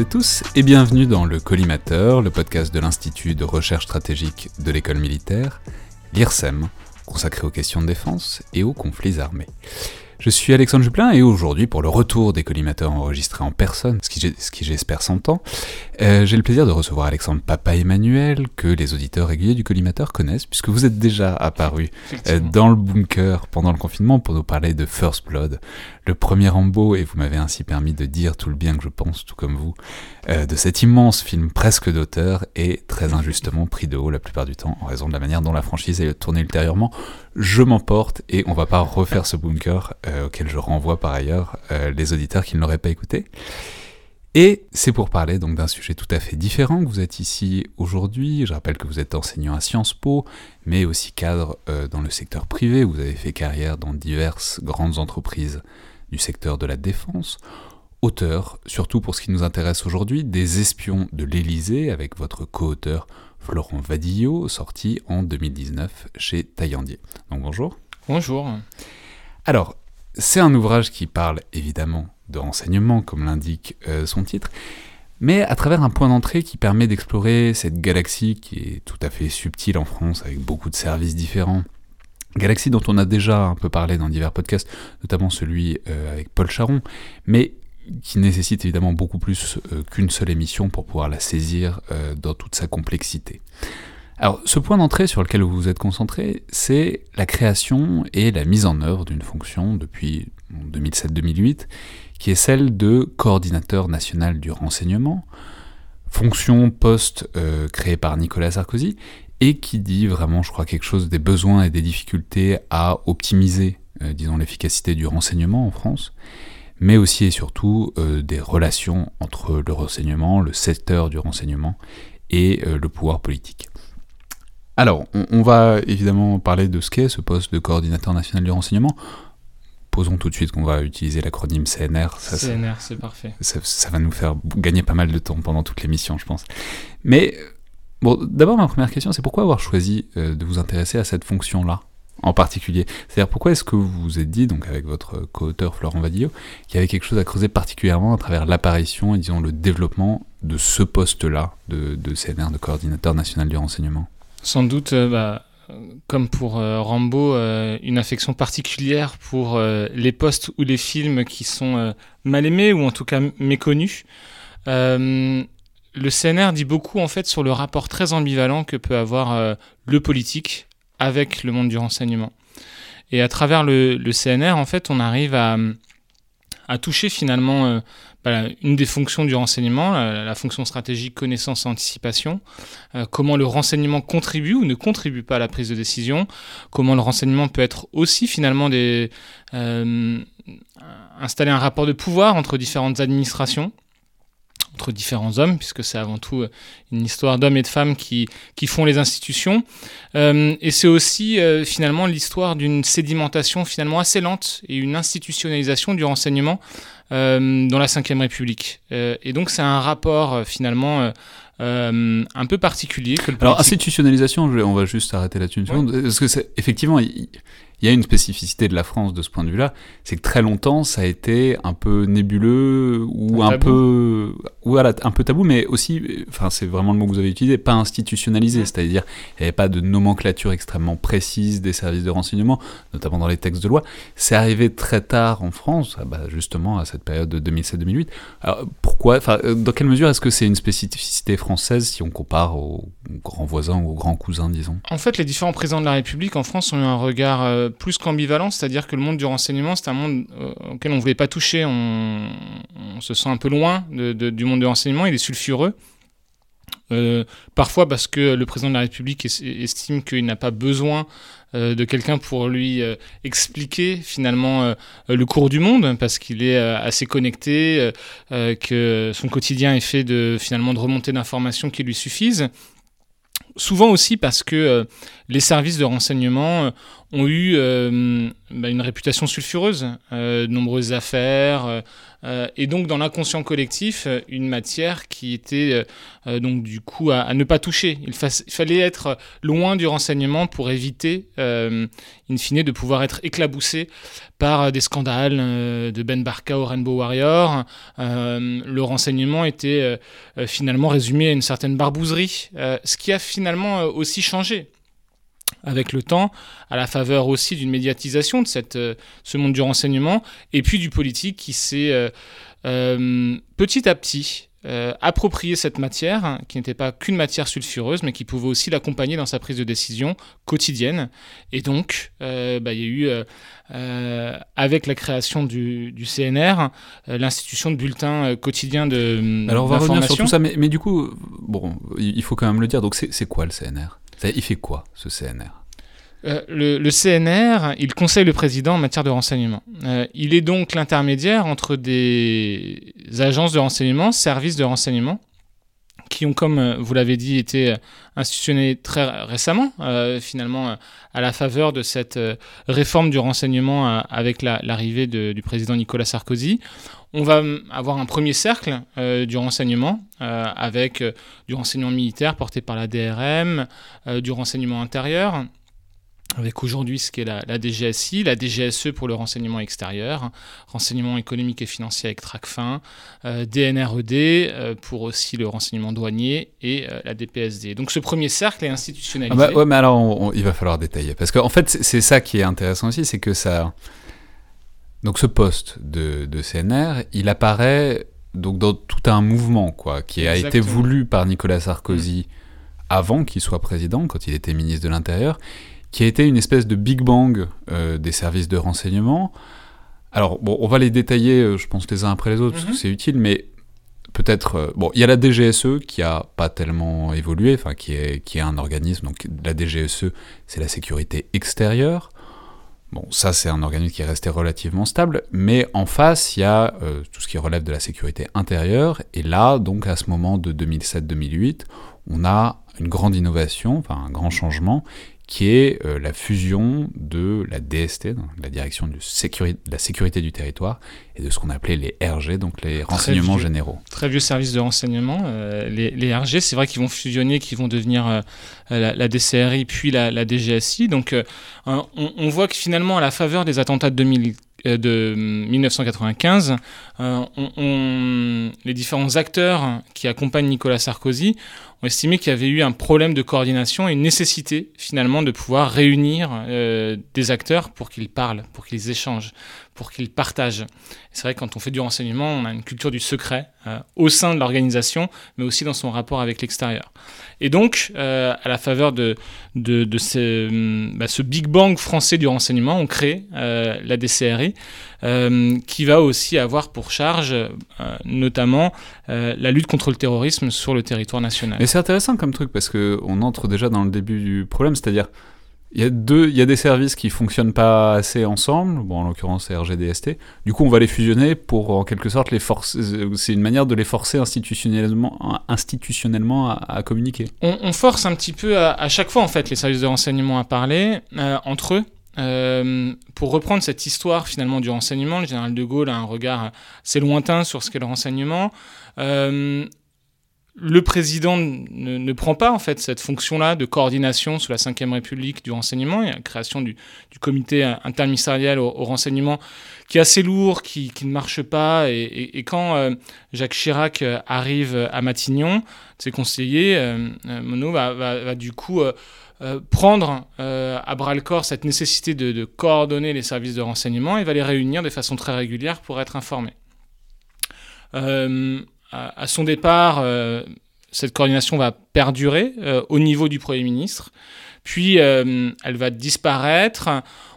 Et tous et bienvenue dans le Collimateur, le podcast de l'Institut de recherche stratégique de l'école militaire, l'IRSEM, consacré aux questions de défense et aux conflits armés. Je suis Alexandre Juplin et aujourd'hui, pour le retour des collimateurs enregistrés en personne, ce qui, j'espère s'entend, euh, j'ai le plaisir de recevoir Alexandre Papa Emmanuel, que les auditeurs réguliers du collimateur connaissent, puisque vous êtes déjà apparu euh, dans le bunker pendant le confinement pour nous parler de First Blood, le premier Rambo, et vous m'avez ainsi permis de dire tout le bien que je pense, tout comme vous, euh, de cet immense film presque d'auteur et très injustement pris de haut la plupart du temps en raison de la manière dont la franchise est tournée ultérieurement. Je m'emporte et on va pas refaire ce bunker auquel je renvoie par ailleurs les auditeurs qui ne l'auraient pas écouté. Et c'est pour parler donc d'un sujet tout à fait différent que vous êtes ici aujourd'hui. Je rappelle que vous êtes enseignant à Sciences Po, mais aussi cadre dans le secteur privé. Vous avez fait carrière dans diverses grandes entreprises du secteur de la défense, auteur, surtout pour ce qui nous intéresse aujourd'hui, des espions de l'Élysée avec votre co-auteur Florent Vadillo, sorti en 2019 chez Taillandier. Donc bonjour. Bonjour. Alors, c'est un ouvrage qui parle évidemment de renseignement, comme l'indique euh, son titre, mais à travers un point d'entrée qui permet d'explorer cette galaxie qui est tout à fait subtile en France, avec beaucoup de services différents, Galaxie dont on a déjà un peu parlé dans divers podcasts, notamment celui euh, avec Paul Charon, mais qui nécessite évidemment beaucoup plus euh, qu'une seule émission pour pouvoir la saisir dans toute sa complexité. Alors, ce point d'entrée sur lequel vous vous êtes concentré, c'est la création et la mise en œuvre d'une fonction depuis 2007-2008, qui est celle de coordinateur national du renseignement, fonction poste créée par Nicolas Sarkozy, et qui dit vraiment, je crois, quelque chose des besoins et des difficultés à optimiser, euh, disons, l'efficacité du renseignement en France, mais aussi et surtout euh, des relations entre le renseignement, le secteur du renseignement et euh, le pouvoir politique. Alors, on, va évidemment parler de ce qu'est ce poste de coordinateur national du renseignement. Posons tout de suite qu'on va utiliser l'acronyme CNR. CNR, c'est parfait. Ça, ça, va nous faire gagner pas mal de temps pendant toute l'émission, je pense. Mais Bon, d'abord, ma première question, c'est pourquoi avoir choisi euh, de vous intéresser à cette fonction-là en particulier? C'est-à-dire, pourquoi est-ce que vous vous êtes dit, donc avec votre co-auteur Florent Vadillo, qu'il y avait quelque chose à creuser particulièrement à travers l'apparition et disons le développement de ce poste-là de, CNR, de coordinateur national du renseignement? Sans doute, euh, bah, comme pour euh, Rambo, une affection particulière pour les postes ou les films qui sont mal aimés ou en tout cas méconnus le CNR dit beaucoup en fait sur le rapport très ambivalent que peut avoir euh, le politique avec le monde du renseignement. Et à travers le, CNR, en fait, on arrive à, toucher finalement euh, bah, une des fonctions du renseignement, la, fonction stratégique connaissance anticipation, euh, comment le renseignement contribue ou ne contribue pas à la prise de décision, comment le renseignement peut être aussi finalement des, installer un rapport de pouvoir entre différentes administrations entre différents hommes, puisque c'est avant tout euh, une histoire d'hommes et de femmes qui, qui font les institutions. Euh, et c'est aussi euh, finalement l'histoire d'une sédimentation finalement assez lente et une institutionnalisation du renseignement dans la Ve République. et donc c'est un rapport finalement un peu particulier. Que Alors institutionnalisation, on va juste arrêter là-dessus une seconde, parce que c'est effectivement il y a une spécificité de la France de ce point de vue-là, c'est que très longtemps ça a été un peu nébuleux ou un, peu voilà, un peu tabou, mais aussi, enfin c'est vraiment le mot que vous avez utilisé, pas institutionnalisé, c'est-à-dire il n'y avait pas de nomenclature extrêmement précise des services de renseignement, notamment dans les textes de loi. C'est arrivé très tard en France, ah bah, justement à cette période de 2007-2008. Alors pourquoi, enfin dans quelle mesure est-ce que c'est une spécificité française si on compare aux grands voisins ou aux grands cousins, disons? En fait, les différents présidents de la République en France ont eu un regard euh, plus qu'ambivalent, c'est-à-dire que le monde du renseignement, c'est un monde euh, auquel on ne voulait pas toucher, on, se sent un peu loin du monde du renseignement, il est sulfureux. Euh, parfois parce que le président de la République estime qu'il n'a pas besoin euh, de quelqu'un pour lui expliquer finalement le cours du monde, parce qu'il est assez connecté, que son quotidien est fait de finalement de remontées d'informations qui lui suffisent souvent aussi parce que euh, les services de renseignement euh, ont eu euh, bah, une réputation sulfureuse, de nombreuses affaires, et donc dans l'inconscient collectif, une matière qui était donc du coup à, ne pas toucher. Il, fallait être loin du renseignement pour éviter, in fine, de pouvoir être éclaboussé par des scandales de Ben Barka au Rainbow Warrior. le renseignement était finalement résumé à une certaine barbouzerie, ce qui a aussi changé. Avec le temps, à la faveur aussi d'une médiatisation de cette, euh, ce monde du renseignement, et puis du politique qui s'est euh, euh, petit à petit approprié cette matière, hein, qui n'était pas qu'une matière sulfureuse, mais qui pouvait aussi l'accompagner dans sa prise de décision quotidienne. Et donc, bah, il y a eu, avec la création du, du CNR, l'institution de bulletins quotidiens de... Alors on va revenir sur tout ça, mais, mais du coup, bon, il faut quand même le dire, donc c'est quoi le CNR il fait quoi, ce CNR euh, le, CNR, il conseille le président en matière de renseignement. Euh, il est donc l'intermédiaire entre des agences de renseignement, services de renseignement, qui ont, comme euh, vous l'avez dit, été institutionnés très récemment, finalement, à la faveur de cette réforme du renseignement avec l'arrivée du président Nicolas Sarkozy. On va avoir un premier cercle du renseignement avec du renseignement militaire porté par la DRM, du renseignement intérieur, avec aujourd'hui ce qui est la, DGSI, la DGSE pour le renseignement extérieur, renseignement économique et financier avec TRACFIN, DNRED pour aussi le renseignement douanier et la DPSD. Donc ce premier cercle est institutionnalisé. Ah bah, ouais, mais alors il va falloir détailler parce qu'en fait c'est ça qui est intéressant aussi, c'est que ça donc ce poste de, CNR, il apparaît donc dans tout un mouvement quoi, qui a été voulu par Nicolas Sarkozy mm. avant qu'il soit président, quand il était ministre de l'Intérieur, qui a été une espèce de Big Bang euh, des services de renseignement. Alors bon, on va les détailler, euh, je pense les uns après les autres, parce que mm-hmm. c'est utile, mais peut-être euh, bon il y a la DGSE qui a pas tellement évolué enfin qui est qui est un organisme donc la DGSE c'est la sécurité extérieure Bon, ça c'est un organisme qui est resté relativement stable, mais en face il y a euh, tout ce qui relève de la sécurité intérieure, et là, donc à ce moment de 2007-2008, on a une grande innovation, enfin un grand changement, qui est euh, la fusion de la DST, donc la direction de, la sécurité du territoire, et de ce qu'on appelait les RG, donc les renseignements généraux. Très vieux services de renseignement. Euh, les, RG, c'est vrai qu'ils vont fusionner, qu'ils vont devenir euh, la, DCRI puis la, DGSI. Donc on, voit que finalement, à la faveur des attentats de 2000 de 1995, les différents acteurs qui accompagnent Nicolas Sarkozy ont estimé qu'il y avait eu un problème de coordination et une nécessité finalement de pouvoir réunir euh, des acteurs pour qu'ils parlent, pour qu'ils échangent, pour qu'ils partagent. C'est vrai que quand on fait du renseignement, on a une culture du secret euh, au sein de l'organisation, mais aussi dans son rapport avec l'extérieur. Et donc, euh, à la faveur de, ce, bah, ce, Big Bang français du renseignement, on crée la DCRI, qui va aussi avoir pour charge notamment la lutte contre le terrorisme sur le territoire national c'est intéressant comme truc parce qu'on entre déjà dans le début du problème, c'est-à-dire il y a deux, il y a des services qui fonctionnent pas assez ensemble. Bon, en l'occurrence, c'est RGDST. Du coup, on va les fusionner pour, en quelque sorte, les forcer. C'est une manière de les forcer institutionnellement, institutionnellement à, communiquer. On, force un petit peu à, chaque fois, en fait, les services de renseignement à parler euh, entre eux. Euh, pour reprendre cette histoire finalement du renseignement, le général de Gaulle a un regard assez lointain sur ce qu'est le renseignement. Euh, le président ne, prend pas en fait cette fonction-là de coordination sous la Ve République du renseignement. Il y a la création du, comité interministériel au, renseignement qui est assez lourd, qui, ne marche pas. Et, quand euh, Jacques Chirac arrive à Matignon, ses conseillers, Monod va, du coup prendre à bras le corps cette nécessité de, coordonner les services de renseignement et va les réunir de façon très régulière pour être informés à, son départ, euh, cette coordination va perdurer euh, au niveau du Premier ministre, puis euh, elle va disparaître.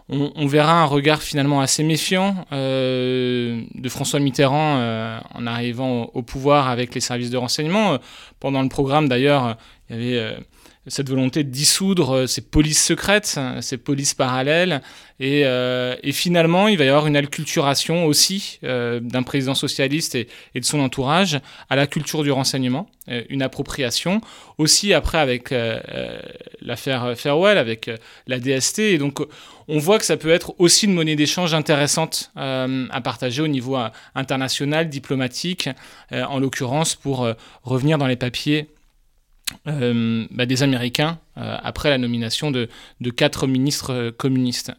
On, verra un regard finalement assez méfiant de François Mitterrand en arrivant au, pouvoir avec les services de renseignement. Pendant le programme, d'ailleurs, il y avait cette volonté de dissoudre ces polices secrètes, ces polices parallèles. Et, finalement, il va y avoir une alculturation aussi d'un président socialiste et, de son entourage à la culture du renseignement, une appropriation. Aussi après avec l'affaire Farewell, avec la DST. Et donc, on voit que ça peut être aussi une monnaie d'échange intéressante euh, à partager au niveau euh, international, diplomatique, euh, en l'occurrence pour revenir dans les papiers bah, des Américains après la nomination de, de quatre ministres communistes.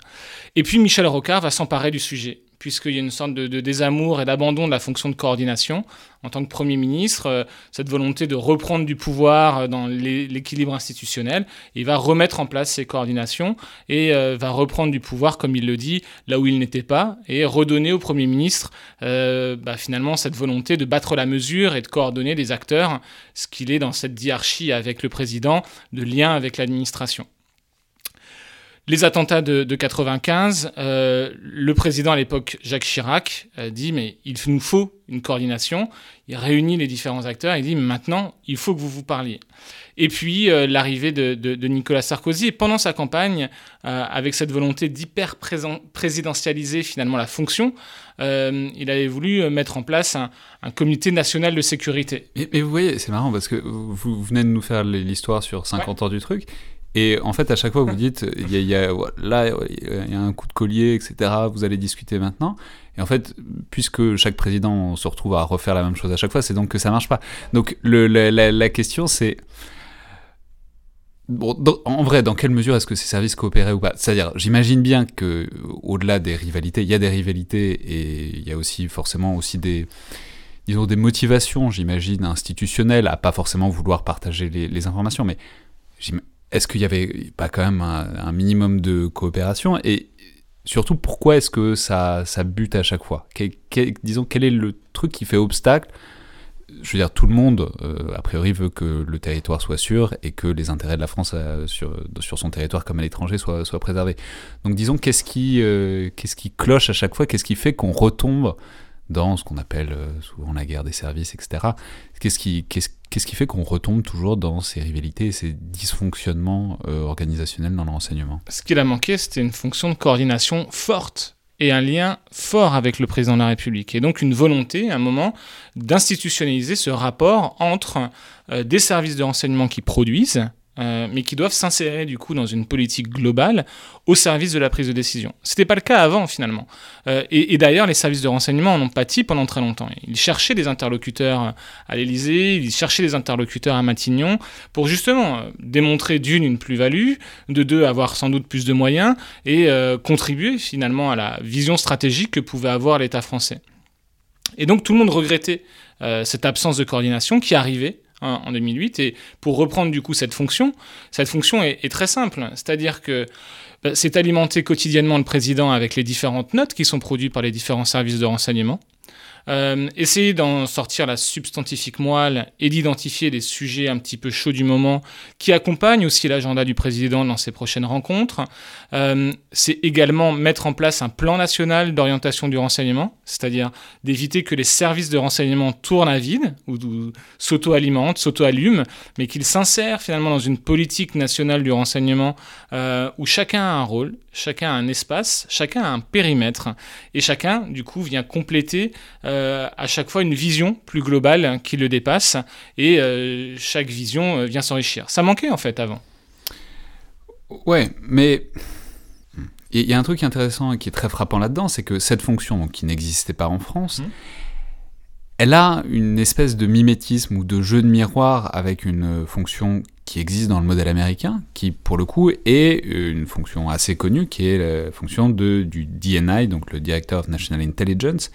Et puis Michel Rocard va s'emparer du sujet puisqu'il y a une sorte de, désamour et d'abandon de la fonction de coordination en tant que Premier ministre, euh, cette volonté de reprendre du pouvoir euh, dans l'équilibre institutionnel. Il va remettre en place ces coordinations et euh, va reprendre du pouvoir, comme il le dit, là où il n'était pas, et redonner au Premier ministre bah, finalement cette volonté de battre la mesure et de coordonner des acteurs, ce qu'il est dans cette diarchie avec le président, de lien avec l'administration. Les attentats de, de 95, euh, le président à l'époque, Jacques Chirac, a dit mais il nous faut une coordination. Il réunit les différents acteurs et dit maintenant il faut que vous vous parliez. Et puis euh, l'arrivée de, Nicolas Sarkozy, et pendant sa campagne, euh, avec cette volonté d'hyper présidentialiser finalement la fonction, il avait voulu mettre en place un, comité national de sécurité. Mais, vous voyez, c'est marrant parce que vous, venez de nous faire l'histoire sur 50 ans du truc. Et en fait, à chaque fois, vous dites, il y a, là, il y a un coup de collier, etc., vous allez discuter maintenant. Et en fait, puisque chaque président se retrouve à refaire la même chose à chaque fois, c'est donc que ça marche pas. Donc la, question, c'est... En vrai, dans quelle mesure est-ce que ces services coopéraient ou pas? C'est-à-dire, j'imagine bien que au-delà des rivalités, il y a des rivalités et il y a aussi forcément aussi des disons des motivations, j'imagine, institutionnelles à pas forcément vouloir partager les, les informations, mais est-ce qu'il y avait pas quand même un, minimum de coopération Et surtout, pourquoi est-ce que ça, ça bute à chaque fois? Disons, quel est le truc qui fait obstacle? Je veux dire, tout le monde, euh, a priori, veut que le territoire soit sûr et que les intérêts de la France euh, sur, sur son territoire comme à l'étranger soient, soient préservés. Donc disons, qu'est-ce qui, euh, qu'est-ce qui cloche à chaque fois? Qu'est-ce qui fait qu'on retombe dans ce qu'on appelle euh, souvent la guerre des services, etc. Qu'est-ce qui, fait qu'on retombe toujours dans ces rivalités et ces dysfonctionnements euh, organisationnels dans le renseignement? Ce qu'il a manqué, c'était une fonction de coordination forte et un lien fort avec le président de la République. Et donc une volonté, à un moment, d'institutionnaliser ce rapport entre euh, des services de renseignement qui produisent, euh, mais qui doivent s'insérer du coup dans une politique globale au service de la prise de décision. Ce n'était pas le cas avant finalement. Euh, et, d'ailleurs, les services de renseignement en ont pâti pendant très longtemps. Ils cherchaient des interlocuteurs à l'Élysée, ils cherchaient des interlocuteurs à Matignon pour justement euh, démontrer d'une une plus-value, de deux avoir sans doute plus de moyens et contribuer finalement à la vision stratégique que pouvait avoir l'État français. Et donc tout le monde regrettait cette absence de coordination qui arrivait en 2008. Et pour reprendre du coup cette fonction, cette fonction est, très simple. C'est-à-dire que bah, c'est alimenter quotidiennement le président avec les différentes notes qui sont produites par les différents services de renseignement. Euh, essayer d'en sortir la substantifique moelle et d'identifier les sujets un petit peu chauds du moment qui accompagnent aussi l'agenda du président dans ses prochaines rencontres. Euh, c'est également mettre en place un plan national d'orientation du renseignement, c'est-à-dire d'éviter que les services de renseignement tournent à vide ou, s'auto-alimentent, s'auto-allument, mais qu'ils s'insèrent finalement dans une politique nationale du renseignement euh, où chacun a un rôle, chacun a un espace, chacun a un périmètre, et chacun, du coup, vient compléter euh, à chaque fois une vision plus globale qui le dépasse, et euh, chaque vision euh, vient s'enrichir. Ça manquait en fait avant. Ouais, mais il y a un truc intéressant et qui est très frappant là-dedans, c'est que cette fonction, qui n'existait pas en France, mmh. Elle a une espèce de mimétisme ou de jeu de miroir avec une fonction qui existe dans le modèle américain, qui pour le coup est une fonction assez connue, qui est la fonction de, du DNI, donc le Director of National Intelligence,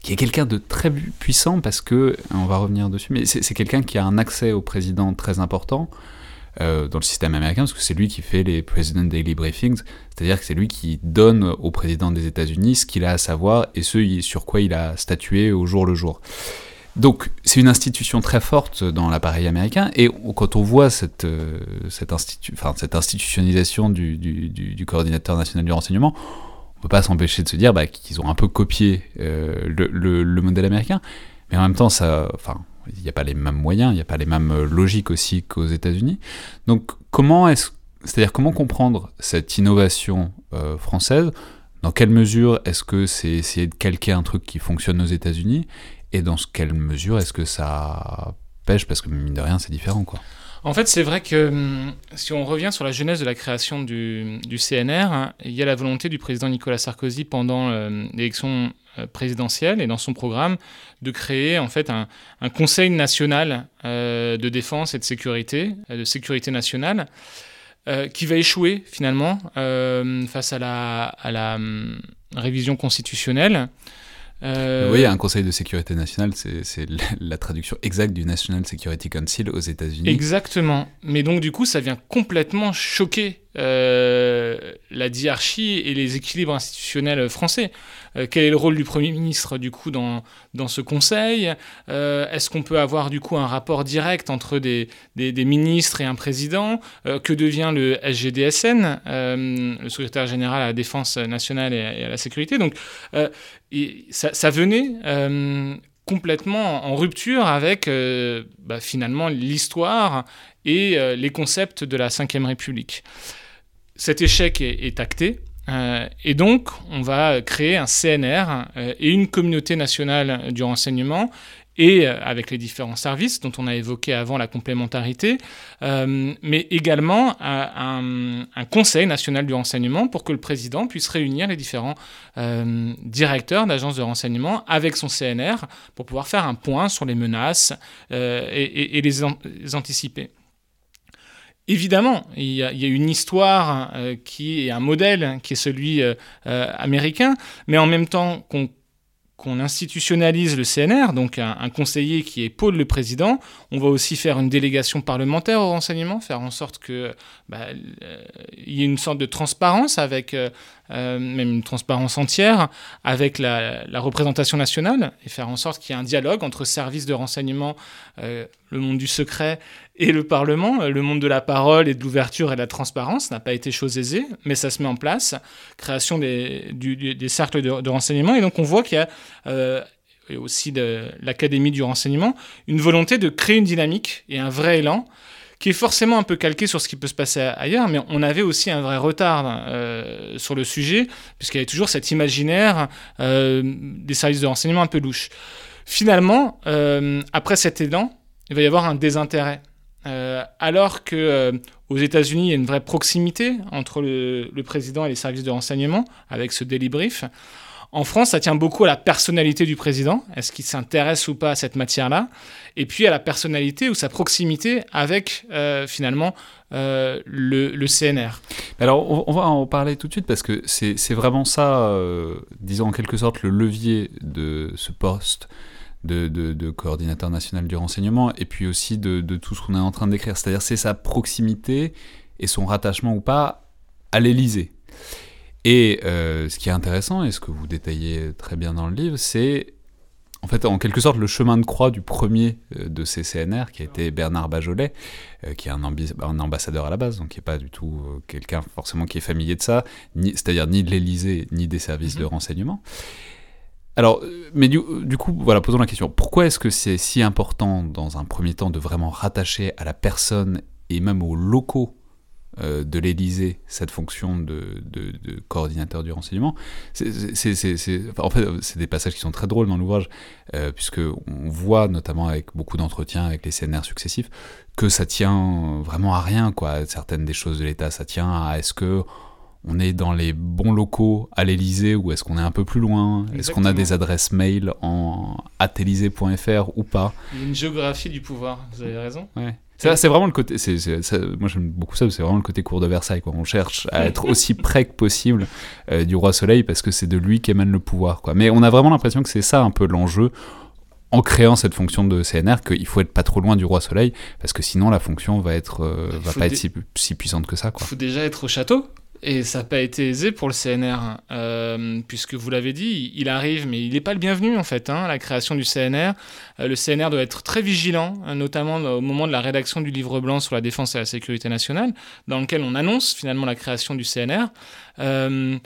qui est quelqu'un de très puissant parce que, on va revenir dessus, mais c'est quelqu'un qui a un accès au président très important euh, dans le système américain, parce que c'est lui qui fait les President Daily Briefings, c'est-à-dire que c'est lui qui donne au président des États-Unis ce qu'il a à savoir et ce sur quoi il a statué au jour le jour. Donc c'est une institution très forte dans l'appareil américain, et quand on voit cette, euh, cette, cette institutionnalisation du, du, coordinateur national du renseignement, on peut pas s'empêcher de se dire bah, qu'ils ont un peu copié euh, le, le, modèle américain, mais en même temps, ça, enfin, il n'y a pas les mêmes moyens, il n'y a pas les mêmes logiques aussi qu'aux États-Unis. Donc, comment est-ce, c'est-à-dire comment comprendre cette innovation française? Dans quelle mesure est-ce que c'est essayer de calquer un truc qui fonctionne aux États-Unis? Et dans quelle mesure est-ce que ça pêche? Parce que mine de rien, c'est différent, quoi. En fait, c'est vrai que hum, si on revient sur la genèse de la création du, CNR, hein, il y a la volonté du président Nicolas Sarkozy pendant euh, l'élection euh, présidentielle et dans son programme de créer en fait un, Conseil national euh, de défense et de sécurité, de sécurité nationale, qui va échouer finalement face à la, hum, révision constitutionnelle. Euh... Oui, un Conseil de sécurité nationale, c'est la traduction exacte du National Security Council aux États-Unis. Exactement. Mais donc, du coup, ça vient complètement choquer euh, la diarchie et les équilibres institutionnels français. Euh, quel est le rôle du Premier ministre du coup dans, dans ce Conseil? Euh, Est-ce qu'on peut avoir du coup un rapport direct entre des, des, ministres et un président? Que devient le SGDSN, le secrétaire général à la défense nationale et à, la sécurité. Donc ça, venait complètement en rupture avec bah, finalement l'histoire et les concepts de la Ve République cet échec est, acté. Euh, et donc, on va créer un CNR euh, et une communauté nationale du renseignement et euh, avec les différents services dont on a évoqué avant la complémentarité, mais également un, conseil national du renseignement pour que le président puisse réunir les différents directeurs d'agences de renseignement avec son CNR pour pouvoir faire un point sur les menaces et, les anticiper. Évidemment, il y, a, une histoire euh, qui est un modèle, qui est celui euh, euh, américain, mais en même temps qu'on institutionnalise le CNR, donc un, conseiller qui épaule le président. On va aussi faire une délégation parlementaire au renseignement, faire en sorte que bah, il y ait une sorte de transparence avec euh, même une transparence entière avec la, représentation nationale et faire en sorte qu'il y ait un dialogue entre services de renseignement, euh, le monde du secret et le Parlement. Le monde de la parole et de l'ouverture et de la transparence n'a pas été chose aisée, mais ça se met en place. Création des, cercles de, renseignement. Et donc on voit qu'il y a... Euh, et aussi de l'Académie du renseignement, une volonté de créer une dynamique et un vrai élan qui est forcément un peu calqué sur ce qui peut se passer ailleurs, mais on avait aussi un vrai retard euh, sur le sujet, puisqu'il y avait toujours cet imaginaire euh, des services de renseignement un peu louche. Finalement, euh, après cet élan, il va y avoir un désintérêt. alors que aux États-Unis, il y a une vraie proximité entre le, le, président et les services de renseignement, avec ce daily brief. En France, ça tient beaucoup à la personnalité du président. Est-ce qu'il s'intéresse ou pas à cette matière-là? Et puis à la personnalité ou sa proximité avec euh, finalement euh, le, CNR. Alors, on, va en parler tout de suite parce que c'est vraiment ça, euh, disons en quelque sorte, le levier de ce poste. De, coordinateur national du renseignement et puis aussi de, de tout ce qu'on est en train d'écrire. C'est-à-dire c'est sa proximité et son rattachement ou pas à l'Élysée. Et euh, ce qui est intéressant, et ce que vous détaillez très bien dans le livre, c'est en fait en quelque sorte le chemin de croix du premier euh, de ces CNR, qui a été Bernard Bajolet, euh, qui est un, un, ambassadeur à la base, donc qui n'est pas du tout quelqu'un forcément qui est familier de ça, c'est-à-dire ni de l'Élysée, ni des services de mhm. renseignement. Alors, mais du, du, coup, voilà, posons la question. Pourquoi est-ce que c'est si important, dans un premier temps, de vraiment rattacher à la personne et même aux locaux de l'Élysée cette fonction de, coordinateur du renseignement. C'est, en fait, c'est des passages qui sont très drôles dans l'ouvrage, euh, puisque on voit notamment avec beaucoup d'entretiens avec les CNR successifs que ça tient vraiment à rien, quoi. Certaines des choses de l'État, ça tient à est-ce que on est dans les bons locaux à l'Elysée ou est-ce qu'on est un peu plus loin? Est-ce qu'on a des adresses mail en atelysée.fr ou pas? Il y a une géographie du pouvoir, vous avez raison. Ouais. C'est vraiment le côté. c'est moi, j'aime beaucoup ça. C'est vraiment le côté cour de Versailles. Quoi. On cherche à être aussi près que possible euh, du roi Soleil parce que c'est de lui qu'émane le pouvoir. Quoi. Mais on a vraiment l'impression que c'est ça un peu l'enjeu en créant cette fonction de CNR qu'il faut être pas trop loin du roi Soleil parce que sinon la fonction va être euh, va pas être si, si, puissante que ça. Il faut déjà être au château et ça n'a pas été aisé pour le CNR, euh, puisque vous l'avez dit, il arrive, mais il n'est pas le bienvenu en fait, hein, la création du CNR. Euh, le CNR doit être très vigilant, hein, notamment au moment de la rédaction du livre blanc sur la défense et la sécurité nationale, dans lequel on annonce finalement la création du CNR. Euh,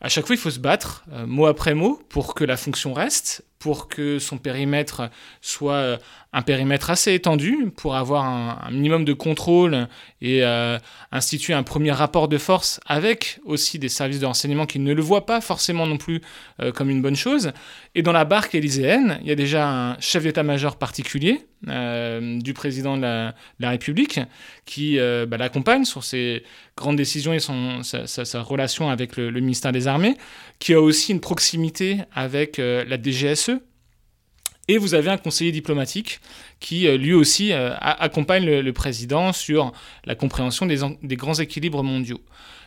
à chaque fois, il faut se battre, mot après mot, pour que la fonction reste, pour que son périmètre soit euh, un périmètre assez étendu, pour avoir un, minimum de contrôle et euh, instituer un premier rapport de force avec aussi des services de renseignement qui ne le voient pas forcément non plus euh, comme une bonne chose. Et dans la barque élyséenne, il y a déjà un chef d'état-major particulier du président de la, République qui bah, l'accompagne sur ses grandes décisions et son, sa, relation avec le, le, ministère des Armées, qui a aussi une proximité avec la DGSE, et vous avez un conseiller diplomatique qui, euh, lui aussi, euh, accompagne le, président sur la compréhension des grands équilibres mondiaux.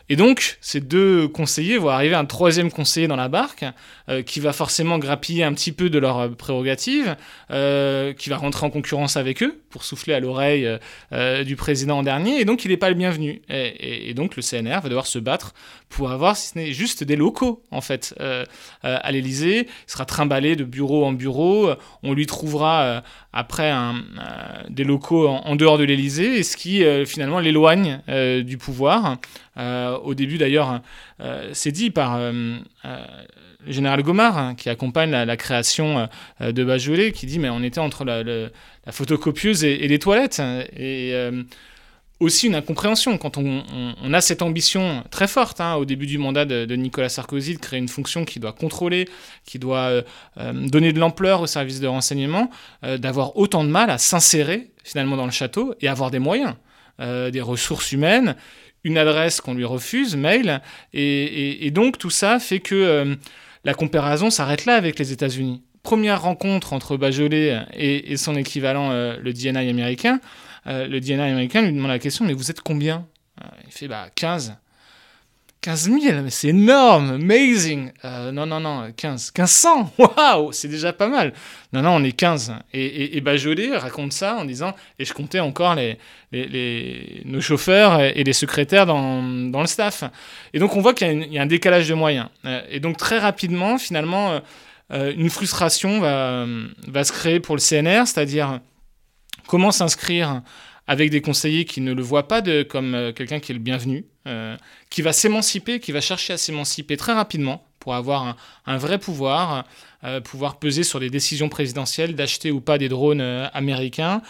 Et donc, ces deux conseillers vont arriver un troisième conseiller dans la barque, euh, qui va forcément grappiller un petit peu de leurs prérogatives, qui va rentrer en concurrence avec eux pour souffler à l'oreille euh, du président en dernier, et donc il n'est pas le bienvenu. Et, donc le CNR va devoir se battre pour avoir, si ce n'est juste des locaux, en fait, à l'Élysée. Il sera trimballé de bureau en bureau. On lui trouvera après des locaux en, en dehors de l'Élysée, et ce qui finalement l'éloigne du pouvoir. Euh, au début, d'ailleurs, euh, c'est dit par euh, général Gomard, hein, qui accompagne la, création de Bajolet, qui dit mais on était entre la, photocopieuse et, les toilettes. Et aussi une incompréhension quand on, a cette ambition très forte hein, au début du mandat de, Nicolas Sarkozy de créer une fonction qui doit contrôler, qui doit donner de l'ampleur au service de renseignement, d'avoir autant de mal à s'insérer finalement dans le château et avoir des moyens, des ressources humaines, une adresse qu'on lui refuse, mail, et, donc tout ça fait que euh, la comparaison s'arrête là avec les États-Unis. Première rencontre entre Bajolet et, son équivalent, euh, le DNI américain. Euh, le DNI américain lui demande la question, mais vous êtes combien? Il fait, bah 15. 15 000, mais c'est énorme, amazing. Euh, non, non, non, 15. 1500, waouh, c'est déjà pas mal. Non, non, on est 15. Et, et, Bajolet raconte ça en disant, et je comptais encore les, les, nos chauffeurs et les secrétaires dans, dans, le staff. Et donc on voit qu'il y, a un décalage de moyens. Euh, et donc très rapidement, finalement, euh, une frustration va, va se créer pour le CNR, c'est-à-dire comment s'inscrire avec des conseillers qui ne le voient pas de, comme euh, quelqu'un qui est le bienvenu, euh, qui va s'émanciper, qui va chercher à s'émanciper très rapidement pour avoir un, vrai pouvoir, euh, pouvoir peser sur les décisions présidentielles d'acheter ou pas des drones américains,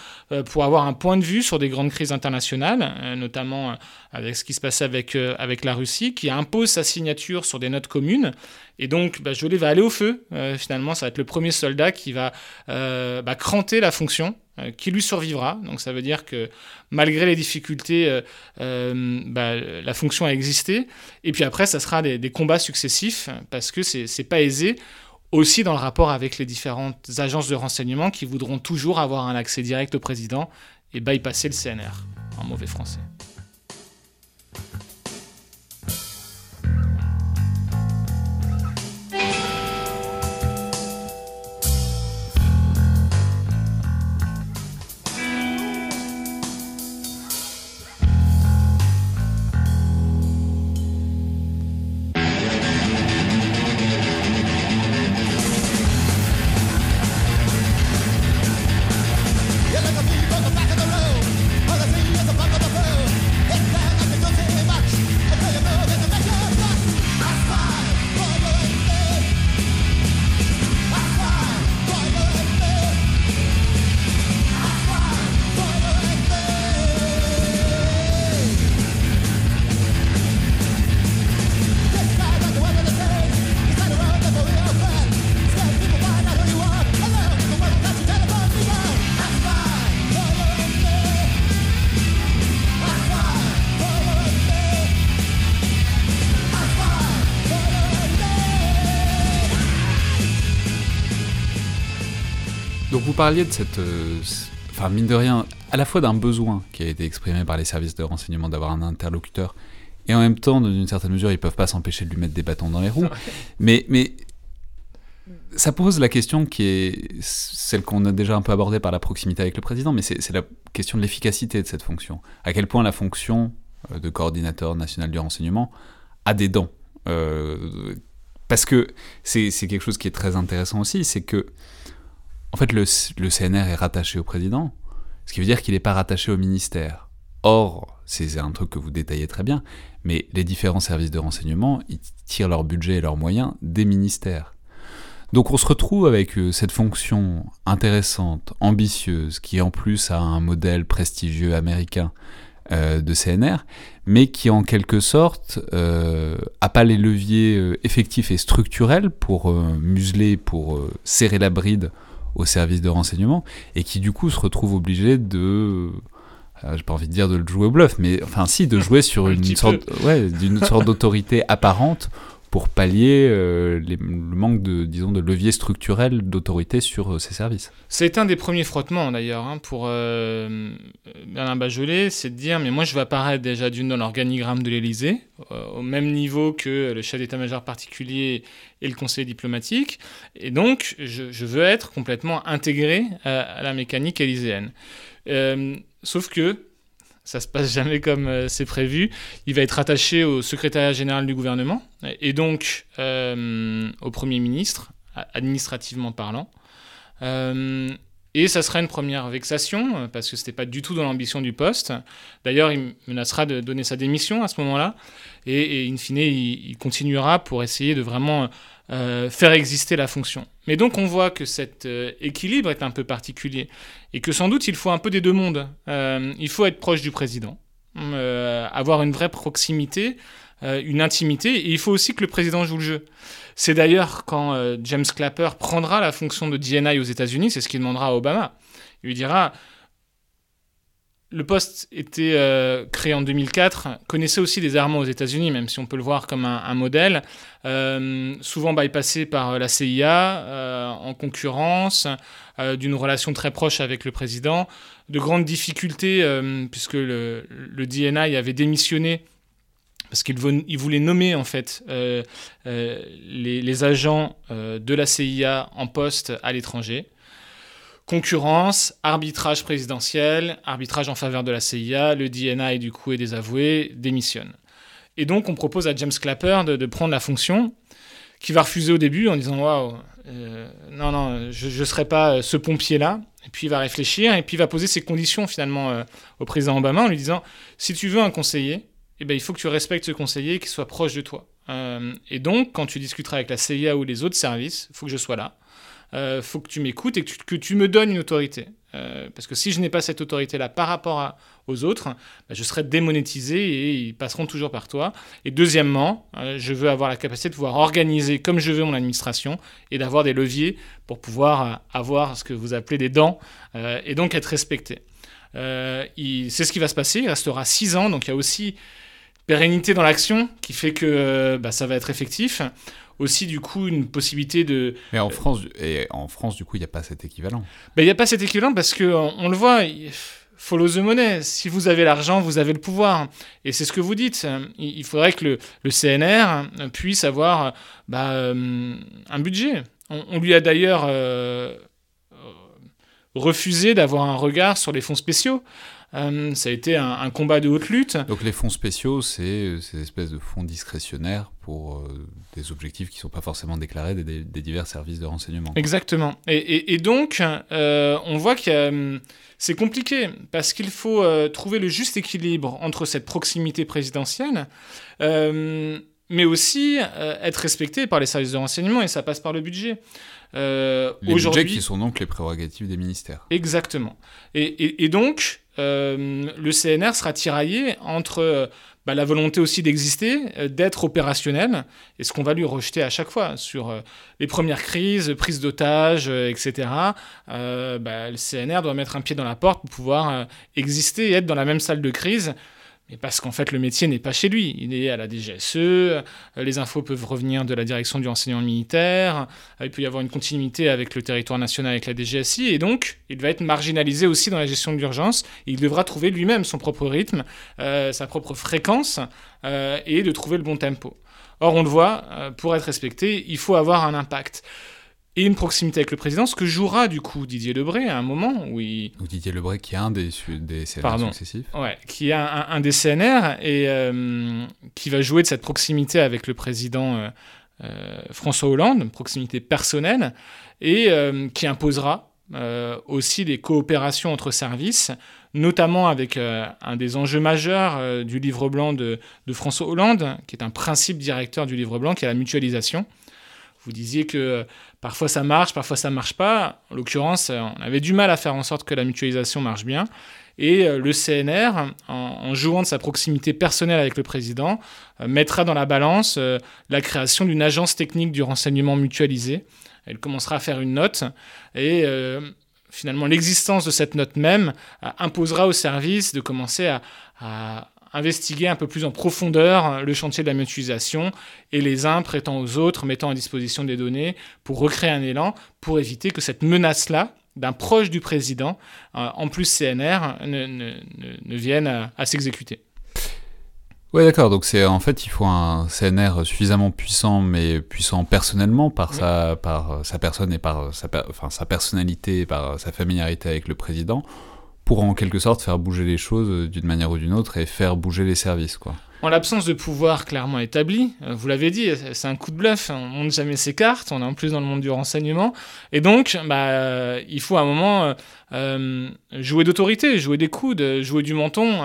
pour avoir un point de vue sur des grandes crises internationales, notamment avec ce qui se passait avec, avec la Russie, qui impose sa signature sur des notes communes. Et donc, bah, va aller au feu. finalement, ça va être le premier soldat qui va bah, cranter la fonction euh, qui lui survivra. Donc ça veut dire que malgré les difficultés, euh, euh, bah, la fonction a existé. Et puis après, ça sera des, combats successifs parce que c'est pas aisé. Aussi dans le rapport avec les différentes agences de renseignement qui voudront toujours avoir un accès direct au président et bypasser le CNR, en mauvais français. Parliez de cette. Euh, enfin, mine de rien, à la fois d'un besoin qui a été exprimé par les services de renseignement d'avoir un interlocuteur, et en même temps, dans une certaine mesure, ils peuvent pas s'empêcher de lui mettre des bâtons dans les roues. Mais, mais ça pose la question qui est celle qu'on a déjà un peu abordée par la proximité avec le président, mais c'est la question de l'efficacité de cette fonction. À quel point la fonction euh, de coordinateur national du renseignement a des dents. Euh, parce que c'est quelque chose qui est très intéressant aussi, c'est que en fait, le, CNR est rattaché au président, ce qui veut dire qu'il n'est pas rattaché au ministère. Or, c'est un truc que vous détaillez très bien, mais les différents services de renseignement, ils tirent leur budget et leurs moyens des ministères. Donc on se retrouve avec euh, cette fonction intéressante, ambitieuse, qui en plus a un modèle prestigieux américain euh, de CNR, mais qui en quelque sorte euh, a pas les leviers euh, effectifs et structurels pour museler, pour serrer la bride au service de renseignement, et qui du coup se retrouve obligé de j'ai pas envie de dire de le jouer au bluff, mais enfin si, de jouer sur une sorte, ouais, d'une sorte d'autorité apparente pour pallier euh, le manque de, disons, de levier structurel d'autorité sur euh, ces services. C'est un des premiers frottements d'ailleurs hein, pour euh, Bernard Bajolet, c'est de dire mais moi je vais apparaître déjà d'une dans l'organigramme de l'Élysée, au même niveau que le chef d'état-major particulier et le conseiller diplomatique, et donc je, veux être complètement intégré à la mécanique élyséenne. sauf que ça se passe jamais comme euh, c'est prévu. Il va être attaché au secrétariat général du gouvernement et donc euh, au Premier ministre, administrativement parlant. Euh, et ça sera une première vexation, parce que ce n'était pas du tout dans l'ambition du poste. D'ailleurs, il menacera de donner sa démission à ce moment-là. Et, in fine, il, continuera pour essayer de vraiment euh, faire exister la fonction. Mais donc on voit que cet euh, équilibre est un peu particulier et que sans doute il faut un peu des deux mondes. Euh, il faut être proche du président, avoir une vraie proximité, une intimité, et il faut aussi que le président joue le jeu. C'est d'ailleurs quand James Clapper prendra la fonction de DNI aux États-Unis, c'est ce qu'il demandera à Obama. Il lui dira le poste était euh, créé en 2004, connaissait aussi des armements aux États-Unis, même si on peut le voir comme un, modèle, euh, souvent bypassé par la CIA, euh, en concurrence, d'une relation très proche avec le président, de grandes difficultés, puisque le, DNI avait démissionné parce qu'il voulait nommer en fait les, agents de la CIA en poste à l'étranger concurrence, arbitrage présidentiel, arbitrage en faveur de la CIA, le DNI du coup et des avoués démissionne. Et donc on propose à James Clapper de, prendre la fonction, qui va refuser au début en disant waouh, euh, non non, je ne serai pas euh, ce pompier là. Et puis il va réfléchir et puis il va poser ses conditions finalement euh, au président Obama en lui disant si tu veux un conseiller, eh ben, il faut que tu respectes ce conseiller qu'il soit proche de toi. et donc quand tu discuteras avec la CIA ou les autres services, il faut que je sois là euh, faut que tu m'écoutes et que tu, me donnes une autorité. Euh, parce que si je n'ai pas cette autorité-là par rapport aux autres, bah, je serai démonétisé et ils passeront toujours par toi. Et deuxièmement, euh, je veux avoir la capacité de pouvoir organiser comme je veux mon administration et d'avoir des leviers pour pouvoir euh, avoir ce que vous appelez des dents et donc être respecté. c'est ce qui va se passer. Il restera six ans, donc il y a aussi pérennité dans l'action qui fait que bah, ça va être effectif aussi du coup une possibilité de. Mais en France, et en France du coup, il n'y a pas cet équivalent. Ben, il n'y a pas cet équivalent parce que on, le voit. Follow the money. Si vous avez l'argent, vous avez le pouvoir. Et c'est ce que vous dites. Il faudrait que le, le CNR puisse avoir bah, euh, un budget. On, lui a d'ailleurs euh, refusé d'avoir un regard sur les fonds spéciaux. Euh, ça a été un, combat de haute lutte. Donc les fonds spéciaux, c'est euh, ces espèces de fonds discrétionnaires pour euh, des objectifs qui ne sont pas forcément déclarés des, divers services de renseignement. Exactement. Et, donc, on voit que c'est compliqué parce qu'il faut trouver le juste équilibre entre cette proximité présidentielle mais aussi être respecté par les services de renseignement, et ça passe par le budget. les budgets qui sont donc les prérogatives des ministères. Exactement. et donc, euh, le CNR sera tiraillé entre euh, bah, la volonté aussi d'exister, euh, d'être opérationnel, et ce qu'on va lui rejeter à chaque fois sur les premières crises, prise d'otages, etc. Bah, le CNR doit mettre un pied dans la porte pour pouvoir exister et être dans la même salle de crise mais parce qu'en fait, le métier n'est pas chez lui. Il est à la DGSE, euh, les infos peuvent revenir de la direction du renseignement militaire, euh, il peut y avoir une continuité avec le territoire national, avec la DGSI, et donc il va être marginalisé aussi dans la gestion de l'urgence. Il devra trouver lui-même son propre rythme, euh, sa propre fréquence, et de trouver le bon tempo. Or, on le voit, pour être respecté, il faut avoir un impact et une proximité avec le président, ce que jouera du coup Didier Lebré à un moment où il... Didier Lebré qui est un des, des CNR successifs. Ouais, qui est un, des CNR et euh, qui va jouer de cette proximité avec le président euh, euh, François Hollande, une proximité personnelle, et qui imposera aussi des coopérations entre services, notamment avec un des enjeux majeurs du livre blanc de, de François Hollande, qui est un principe directeur du livre blanc, qui est la mutualisation. Vous disiez que parfois ça marche, parfois ça marche pas. En l'occurrence, on avait du mal à faire en sorte que la mutualisation marche bien. Et le CNR, en, jouant de sa proximité personnelle avec le président, mettra dans la balance la création d'une agence technique du renseignement mutualisé. Elle commencera à faire une note et finalement l'existence de cette note même imposera au service de commencer à investiguer un peu plus en profondeur le chantier de la mutualisation et les uns prêtant aux autres, mettant à disposition des données pour recréer un élan, pour éviter que cette menace-là, d'un proche du président, euh, en plus CNR, ne, ne, vienne à, s'exécuter. Oui, d'accord. Donc c'est en fait il faut un CNR suffisamment puissant, mais puissant personnellement par sa par sa personne et par sa enfin sa personnalité, par sa familiarité avec le président, pour en quelque sorte faire bouger les choses euh, d'une manière ou d'une autre et faire bouger les services, quoi. En l'absence de pouvoir clairement établi, euh, vous l'avez dit, c'est un coup de bluff, on monte jamais ses cartes, on est en plus dans le monde du renseignement, et donc bah, euh, il faut à un moment jouer d'autorité, jouer des coudes, jouer du menton,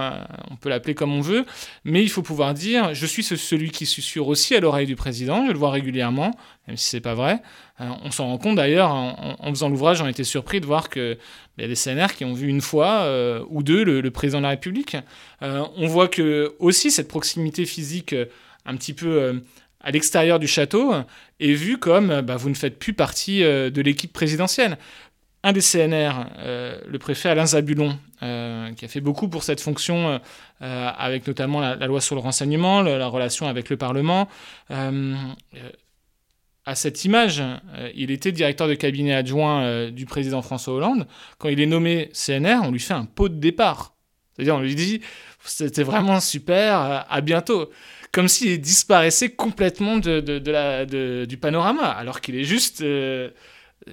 on peut l'appeler comme on veut, mais il faut pouvoir dire, je suis celui qui susurre aussi à l'oreille du président, je le vois régulièrement, même si c'est pas vrai, on s'en rend compte d'ailleurs, en, faisant l'ouvrage, on était surpris de voir qu'il y a des CNR qui ont vu une fois euh, ou deux le, président de la République. Euh, on voit que aussi cette proximité physique un petit peu à l'extérieur du château est vue comme bah, vous ne faites plus partie de l'équipe présidentielle. Un des CNR, le préfet Alain Zabulon, qui a fait beaucoup pour cette fonction, avec notamment la, loi sur le renseignement, la, relation avec le Parlement, à cette image. Euh, il était directeur de cabinet adjoint euh, du président François Hollande. Quand il est nommé CNR, on lui fait un pot de départ. C'est-à-dire, on lui dit, c'était vraiment super, euh, à bientôt. Comme s'il disparaissait complètement de, du panorama, alors qu'il est juste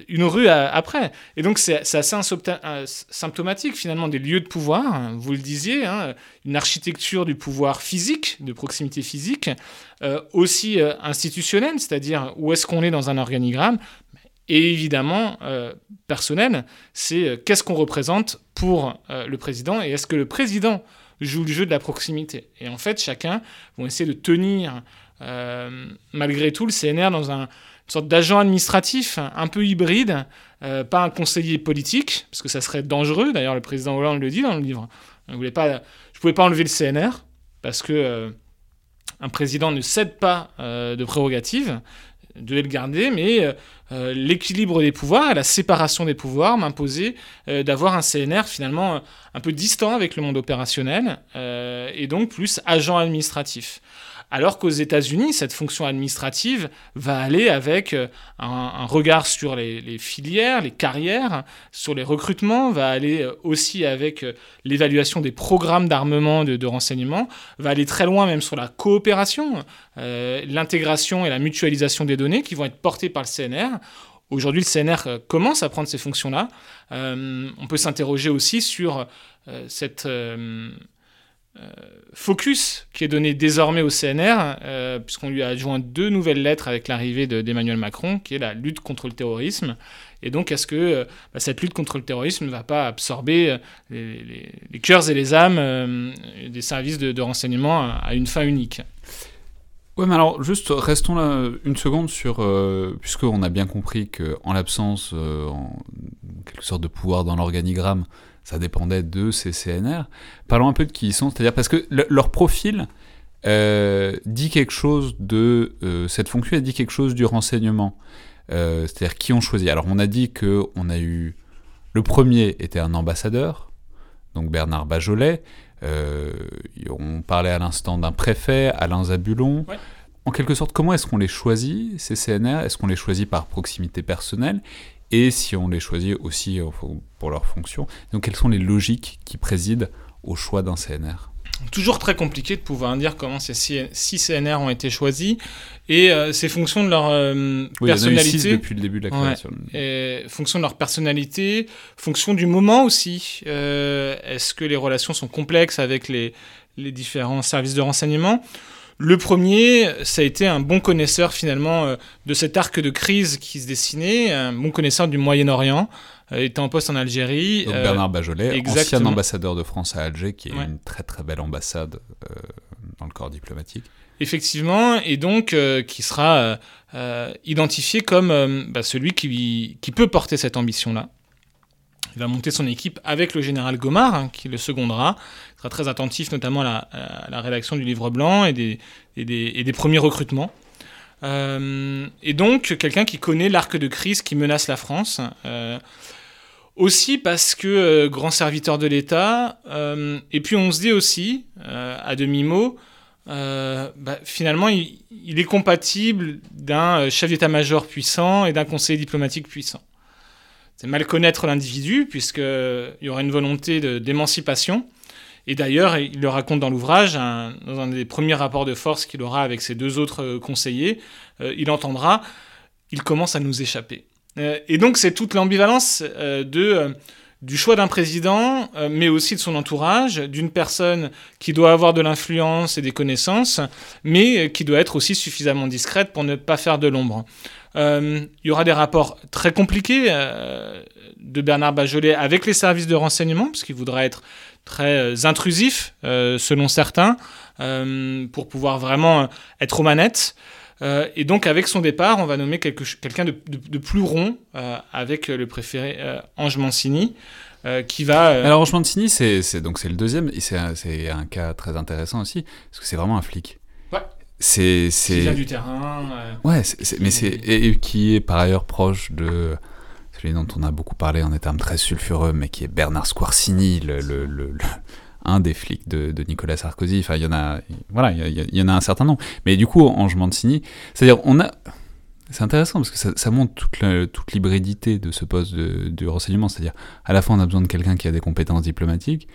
une rue après. Et donc c'est assez symptomatique finalement des lieux de pouvoir, hein, vous le disiez, hein, une architecture du pouvoir physique, de proximité physique, euh, aussi euh, institutionnelle, c'est-à-dire où est-ce qu'on est dans un organigramme, et évidemment euh, personnel, c'est qu'est-ce qu'on représente pour le président, et est-ce que le président joue le jeu de la proximité. Et en fait, chacun va essayer de tenir malgré tout le CNR dans un une sorte d'agent administratif un peu hybride, euh, pas un conseiller politique, parce que ça serait dangereux. D'ailleurs, le président Hollande le dit dans le livre. Je ne pouvais pas enlever le CNR, parce que euh, un président ne cède pas euh, de prérogatives, devait le garder, mais l'équilibre des pouvoirs la séparation des pouvoirs m'imposait d'avoir un CNR finalement un peu distant avec le monde opérationnel et donc plus agent administratif alors qu'aux États-Unis, cette fonction administrative va aller avec euh, un, regard sur les, filières, les carrières, sur les recrutements, va aller euh, aussi avec euh, l'évaluation des programmes d'armement de, renseignement, va aller très loin même sur la coopération, l'intégration et la mutualisation des données qui vont être portées par le CNR. Aujourd'hui, le CNR commence à prendre ces fonctions-là. on peut s'interroger aussi sur cette focus qui est donné désormais au CNR, euh, puisqu'on lui a adjoint deux nouvelles lettres avec l'arrivée d'Emmanuel Macron, qui est la lutte contre le terrorisme. Et donc, est-ce que euh, bah, cette lutte contre le terrorisme ne va pas absorber les, cœurs et les âmes des services de, renseignement à, une fin unique? Ouais, mais alors juste restons là une seconde sur, puisqu'on a bien compris l'absence, en quelque sorte de pouvoir dans l'organigramme, ça dépendait de ces CNR. Parlons un peu de qui ils sont, c'est-à-dire parce que leur profil euh, dit quelque chose de euh, cette fonction, elle dit quelque chose du renseignement, euh, c'est-à-dire qui ont choisi. Alors on a dit que on a eu le premier était un ambassadeur, donc Bernard Bajolet. on parlait à l'instant d'un préfet, Alain Zabulon. En quelque sorte, comment est-ce qu'on les choisit, ces CNR Est-ce qu'on les choisit par proximité personnelle? Et si on les choisit aussi euh, pour leur fonction. Donc quelles sont les logiques qui président au choix d'un CNR Toujours très compliqué de pouvoir dire comment ces six CNR ont été choisis et euh, c'est fonction de leur euh, personnalité. Il y en a depuis le début de la création. et fonction de leur personnalité, fonction du moment aussi. Est-ce que les relations sont complexes avec les, les différents services de renseignement? Le premier, ça a été un bon connaisseur finalement euh, de cet arc de crise qui se dessinait, un bon connaisseur du Moyen-Orient, euh, étant en poste en Algérie. Donc Bernard Bajolet, ancien ambassadeur de France à Alger, qui est une très très belle ambassade euh, dans le corps diplomatique. Effectivement, et donc qui sera identifié comme bah, celui qui, qui, peut porter cette ambition-là. Il va monter son équipe avec le général Gomard, hein, qui le secondera. Il sera très attentif notamment à la, rédaction du livre blanc et des, premiers recrutements. et donc, quelqu'un qui connaît l'arc de crise qui menace la France. Aussi parce que euh, grand serviteur de l'État, euh, et puis on se dit aussi, euh, à demi-mot, bah, finalement, il, est compatible d'un chef d'état-major puissant et d'un conseiller diplomatique puissant. C'est mal connaître l'individu, puisqu'il y aura une volonté d'émancipation. Et d'ailleurs, il le raconte dans l'ouvrage, dans un des premiers rapports de force qu'il aura avec ses deux autres conseillers, il entendra, il commence à nous échapper. Euh, et donc c'est toute l'ambivalence euh, de euh, du choix d'un président, mais aussi de son entourage, d'une personne qui doit avoir de l'influence et des connaissances, mais qui doit être aussi suffisamment discrète pour ne pas faire de l'ombre. Il y aura des rapports très compliqués de Bernard Bajolet avec les services de renseignement, parce qu'il voudra être très intrusif, selon certains, pour pouvoir vraiment être aux manettes. Euh, et donc, avec son départ, on va nommer quelqu'un de, plus rond euh, avec le préféré euh, Ange Mancini. qui va. Alors Ange Mancini, c'est le deuxième et c'est un, cas très intéressant aussi parce que c'est vraiment un flic. C'est qui vient du terrain. Ouais, mais c'est et, qui est par ailleurs proche de celui dont on a beaucoup parlé en des termes très sulfureux, mais qui est Bernard Squarcini, le, le, le un des flics de, Nicolas Sarkozy. Enfin, il y en a, voilà, il y, en a un certain nombre. Mais du coup, Ange Mancini, c'est-à-dire, on a, c'est intéressant parce que ça, montre toute, toute l'hybridité de ce poste de, renseignement. C'est-à-dire, à la fois, on a besoin de quelqu'un qui a des compétences diplomatiques,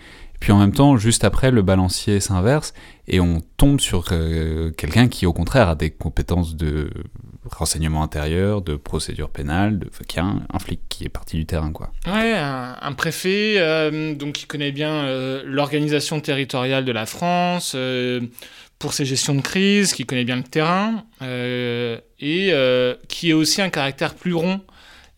puis en même temps, juste après, le balancier s'inverse et on tombe sur euh, quelqu'un qui, au contraire, a des compétences de renseignement intérieur, de procédure pénale, de, qui a un, flic qui est parti du terrain, quoi. Ouais, un, préfet euh, donc qui connaît bien euh, l'organisation territoriale de la France pour ses gestions de crise, qui connaît bien le terrain et qui est aussi un caractère plus rond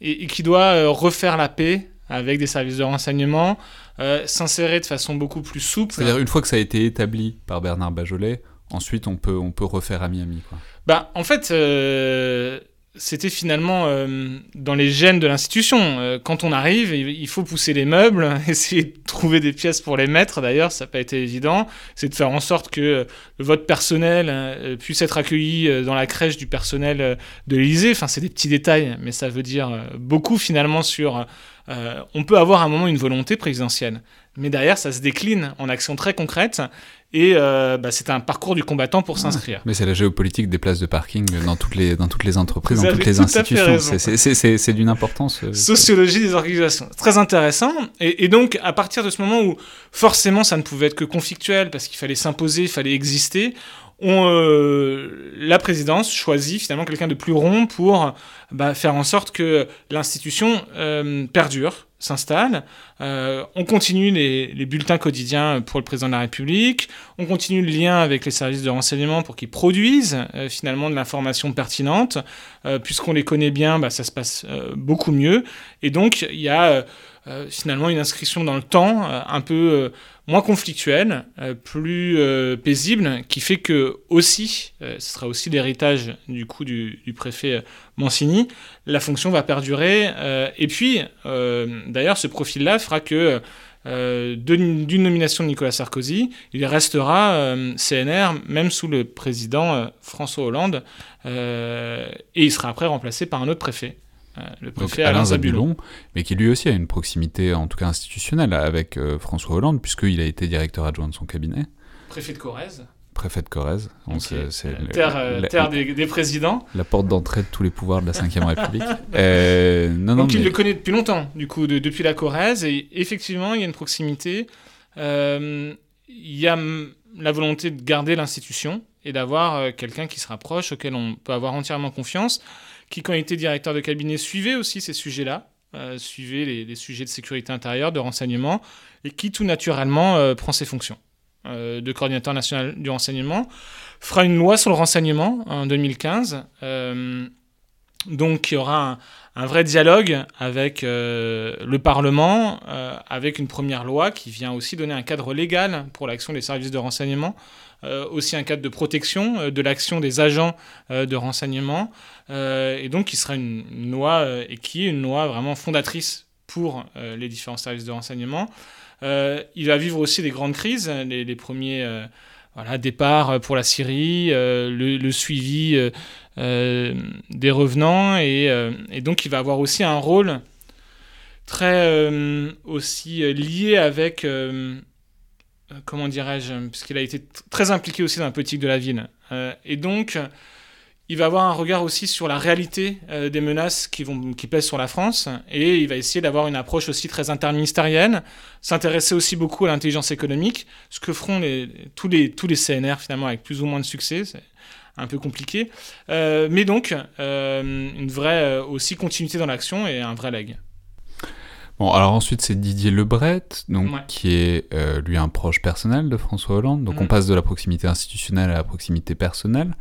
et qui doit refaire la paix avec des services de renseignement, euh, s'insérer de façon beaucoup plus souple. C'est-à-dire une fois que ça a été établi par Bernard Bajolet, ensuite on peut, on peut refaire à Miami. Quoi. Bah, en fait, euh, c'était finalement euh, dans les gènes de l'institution. Euh, quand on arrive, il faut pousser les meubles, essayer de trouver des pièces pour les mettre. D'ailleurs, ça n'a pas été évident. C'est de faire en sorte que le vote personnel euh, puisse être accueilli dans la crèche du personnel de l'Élysée. Enfin, c'est des petits détails, mais ça veut dire beaucoup finalement sur. on peut avoir à un moment une volonté présidentielle, mais derrière, ça se décline en actions très concrètes. Et euh, bah, c'est un parcours du combattant pour s'inscrire. Mais c'est la géopolitique des places de parking dans toutes les, dans toutes les entreprises, dans toutes les institutions. C'est d'une importance. Euh, Sociologie des organisations. Très intéressant. Et, et, donc, à partir de ce moment où forcément ça ne pouvait être que conflictuel parce qu'il fallait s'imposer, il fallait exister, on, euh, la présidence choisit finalement quelqu'un de plus rond pour bah, faire en sorte que l'institution euh, perdure, s'installe. Euh, on continue les, bulletins quotidiens pour le président de la République. On continue le lien avec les services de renseignement pour qu'ils produisent finalement de l'information pertinente. Puisqu'on les connaît bien, bah, ça se passe beaucoup mieux. Et donc il y a finalement une inscription dans le temps un peu moins conflictuel, euh, plus euh, paisible, qui fait que aussi, euh, ce sera aussi l'héritage du coup du, préfet Mancini, la fonction va perdurer. et puis, d'ailleurs, ce profil-là fera que d'une nomination de Nicolas Sarkozy, il restera CNR même sous le président François Hollande, et il sera après remplacé par un autre préfet. Euh, le préfet Alain, Zabulon, mais qui lui aussi a une proximité, en tout cas institutionnelle, avec euh, François Hollande, puisqu'il a été directeur adjoint de son cabinet. Préfet de Corrèze préfet de Corrèze. C'est terre, terre des, présidents. La porte d'entrée de tous les pouvoirs de la Ve République. Euh, non, Donc il le connaît depuis longtemps, du coup, depuis la Corrèze. Et effectivement, il y a une proximité. il y a la volonté de garder l'institution et d'avoir quelqu'un qui se rapproche, auquel on peut avoir entièrement confiance qui, quand il était directeur de cabinet, suivait aussi ces sujets-là, euh, suivait les, sujets de sécurité intérieure, de renseignement, et qui tout naturellement euh, prend ses fonctions euh, de coordinateur national du renseignement, fera une loi sur le renseignement en 2015. Donc il y aura un, vrai dialogue avec le Parlement, avec une première loi qui vient aussi donner un cadre légal pour l'action des services de renseignement, aussi un cadre de protection de l'action des agents de renseignement, et donc qui sera une, loi et qui est une loi vraiment fondatrice pour les différents services de renseignement. Euh, il va vivre aussi des grandes crises, les, premiers euh, voilà, départs pour la Syrie, euh, le, suivi des revenants, et, donc il va avoir aussi un rôle très aussi lié avec, comment dirais-je, puisqu'il a été très impliqué aussi dans la politique de la ville. et donc, il va avoir un regard aussi sur la réalité euh, des menaces qui, pèsent sur la France et il va essayer d'avoir une approche aussi très interministérielle, s'intéresser aussi beaucoup à l'intelligence économique, ce que feront tous, les, CNR finalement avec plus ou moins de succès. C'est un peu compliqué. Euh, mais donc, euh, une vraie aussi continuité dans l'action et un vrai leg. Bon, alors ensuite, c'est Didier Lebret, donc, qui est lui un proche personnel de François Hollande. Donc, on mm. passe de la proximité institutionnelle à la proximité personnelle.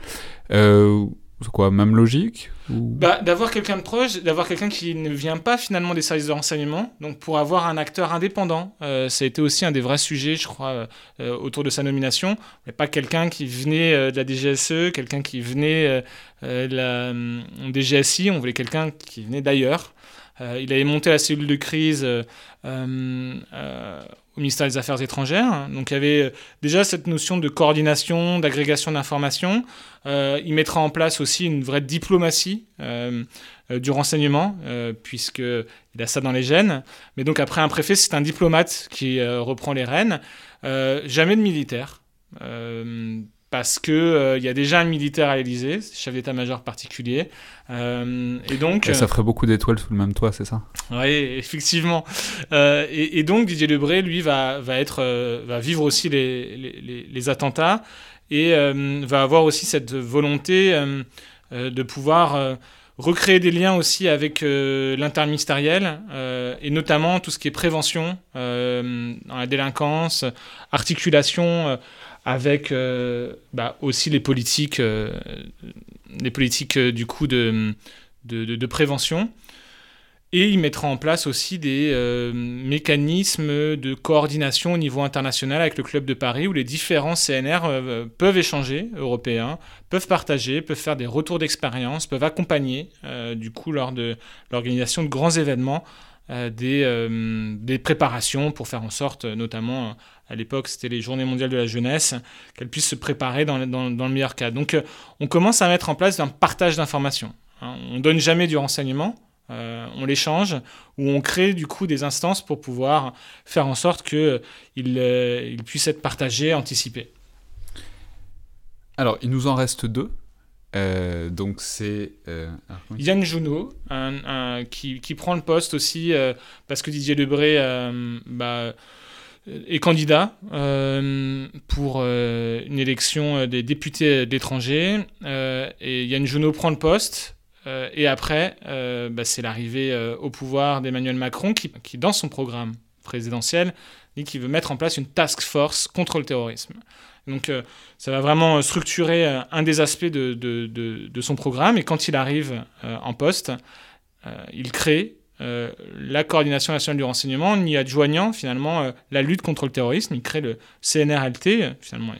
Euh, c'est quoi, même logique bah, D'avoir quelqu'un de proche, d'avoir quelqu'un qui ne vient pas finalement des services de renseignement, donc pour avoir un acteur indépendant. Euh, ça a été aussi un des vrais sujets, je crois, euh, autour de sa nomination. Mais pas quelqu'un qui venait de la DGSE, quelqu'un qui venait de la DGSI, on voulait quelqu'un qui venait d'ailleurs. Il avait monté la cellule de crise au ministère des Affaires étrangères. Donc il y avait déjà cette notion de coordination, d'agrégation d'informations. Euh, il mettra en place aussi une vraie diplomatie euh, euh, du renseignement, puisqu'il a ça dans les gènes. Mais donc après un préfet, c'est un diplomate qui reprend les rênes. jamais de militaire parce que il y a déjà un militaire à l'Élysée, chef d'état-major particulier, et donc ça ferait beaucoup d'étoiles sous le même toit, c'est ça? Oui, effectivement. Et, donc Didier Lebré, lui, va, va être, va vivre aussi les, les, les attentats et euh, va avoir aussi cette volonté euh, euh, de pouvoir recréer des liens aussi avec l'interministériel et notamment tout ce qui est prévention dans la délinquance, articulation avec bah, aussi les politiques, les politiques du coup de, de, prévention. Et il mettra en place aussi des euh, mécanismes de coordination au niveau international avec le Club de Paris où les différents CNR euh, peuvent échanger, européens, peuvent partager, peuvent faire des retours d'expérience, peuvent accompagner euh, du coup lors de l'organisation de grands événements des, des, préparations pour faire en sorte, notamment à l'époque c'était les Journées mondiales de la jeunesse, qu'elles puissent se préparer dans, dans, dans, le meilleur cas. Donc on commence à mettre en place un partage d'informations. Hein. On ne donne jamais du renseignement, euh, on l'échange, ou on crée du coup des instances pour pouvoir faire en sorte qu'il euh, il puisse être partagé, anticipé. Alors, il nous en reste deux. Euh, donc c'est Yann Junot qui, prend le poste aussi parce que Didier Lebré bah, est candidat pour une élection des députés d'étrangers et Yann Junot prend le poste euh, et après, euh, bah, c'est l'arrivée euh, au pouvoir d'Emmanuel Macron qui, dans son programme présidentiel, dit qu'il veut mettre en place une task force contre le terrorisme. Donc ça va vraiment structurer un des aspects de, son programme. Et quand il arrive en poste, il crée la coordination nationale du renseignement en y adjoignant finalement la lutte contre le terrorisme. Il crée le CNRLT. Finalement,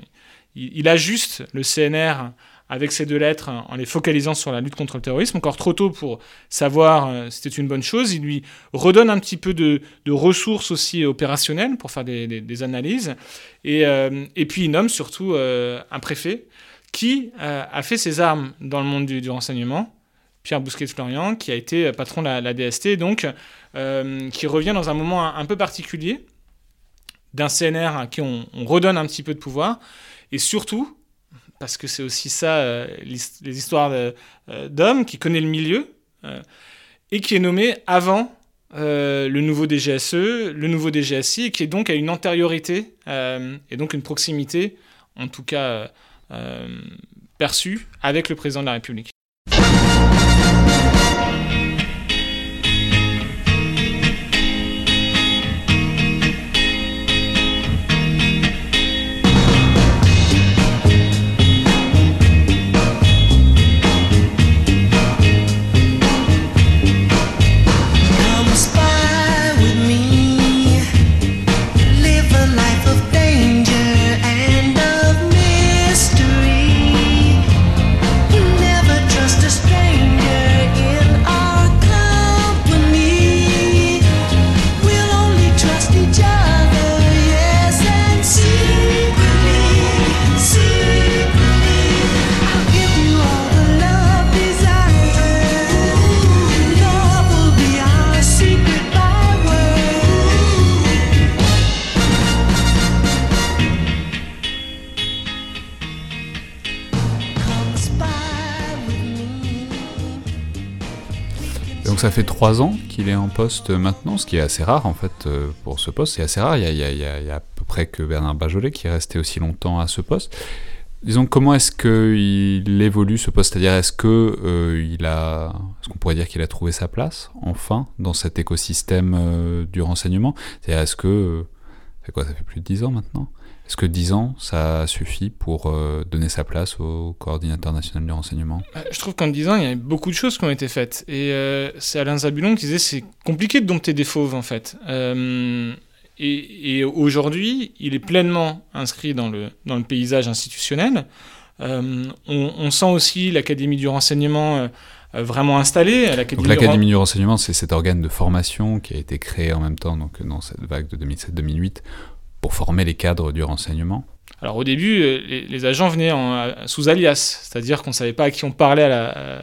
il, ajuste le CNR avec ces deux lettres en les focalisant sur la lutte contre le terrorisme. Encore trop tôt pour savoir euh, si c'était une bonne chose. Il lui redonne un petit peu de, ressources aussi opérationnelles pour faire des, analyses. Et, euh, puis il nomme surtout euh, un préfet qui a fait ses armes dans le monde du, renseignement. Pierre Bousquet-Florian, qui a été patron de la, DST, donc qui revient dans un moment un, peu particulier d'un CNR à qui on, on redonne un petit peu de pouvoir, et surtout parce que c'est aussi ça, euh, les histoires euh, d'hommes, qui connaît le milieu, euh, et qui est nommé avant le nouveau DGSE, le nouveau DGSI, qui est donc à une antériorité, et donc une proximité, en tout cas perçue, avec le président de la République. Ça fait trois ans qu'il est en poste maintenant, ce qui est assez rare en fait pour ce poste. C'est assez rare, il y, a, à peu près que Bernard Bajolet qui est resté aussi longtemps à ce poste. Disons, comment est-ce qu'il évolue ce poste? C'est-à-dire, est-ce que il a, est-ce qu'on pourrait dire qu'il a trouvé sa place enfin dans cet écosystème du renseignement? C'est-à-dire, est-ce que, c'est quoi? Ça fait plus de dix ans maintenant? Est-ce que 10 ans, ça suffit pour euh, donner sa place au coordinateur national du renseignement? Euh, Je trouve qu'en 10 ans, il y a beaucoup de choses qui ont été faites. Et euh, c'est Alain Zabulon qui disait c'est compliqué de dompter des fauves, en fait. et, aujourd'hui, il est pleinement inscrit dans le, dans le paysage institutionnel. On, sent aussi l'Académie du renseignement vraiment installée. Donc l'Académie du renseignement, c'est cet organe de formation qui a été créé en même temps donc, dans cette vague de 2007-2008 former les cadres du renseignement alors au début, euh, les, agents venaient en, sous alias, c'est-à-dire qu'on ne savait pas à qui on parlait euh,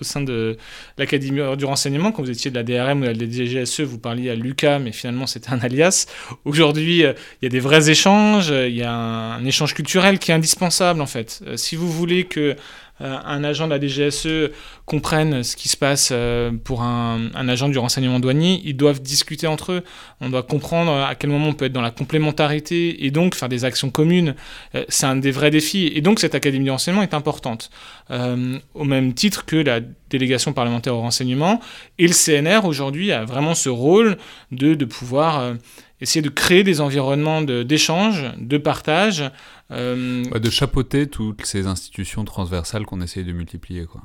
au sein de l'Académie du renseignement. Quand vous étiez de la DRM ou de la DGSE, vous parliez à Lucas, mais finalement c'était un alias. Aujourd'hui, euh, il y a des vrais échanges, il y a un, échange culturel qui est indispensable en fait. si vous voulez que un agent de la DGSE comprenne ce qui se passe euh, pour un, agent du renseignement douanier, ils doivent discuter entre eux. On doit comprendre à quel moment on peut être dans la complémentarité et donc faire des actions communes. Euh, c'est un des vrais défis. Et donc cette Académie du renseignement est importante. au même titre que la délégation parlementaire au renseignement. Et le CNR aujourd'hui a vraiment ce rôle de pouvoir essayer de créer des environnements d'échange, de, partage. Euh, de chapeauter toutes ces institutions transversales qu'on essaye de multiplier. Quoi.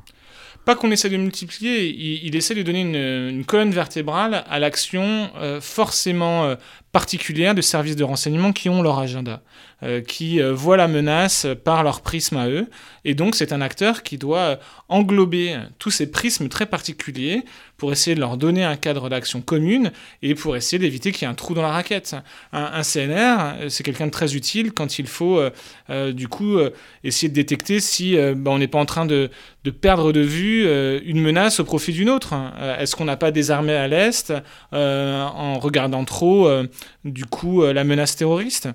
Pas qu'on essaie de multiplier, il, essaie de donner une, colonne vertébrale à l'action euh, forcément euh, particulière de services de renseignement qui ont leur agenda, euh, qui voient la menace par leur prisme à eux. Et donc c'est un acteur qui doit englober tous ces prismes très particuliers pour essayer de leur donner un cadre d'action commune et pour essayer d'éviter qu'il y ait un trou dans la raquette. Un, CNR, c'est quelqu'un de très utile quand il faut du coup essayer de détecter si bah, on n'est pas en train de, perdre de vue euh, une menace au profit d'une autre. Euh, est-ce qu'on n'a pas désarmé à l'Est euh, en regardant trop, du coup, la menace terroriste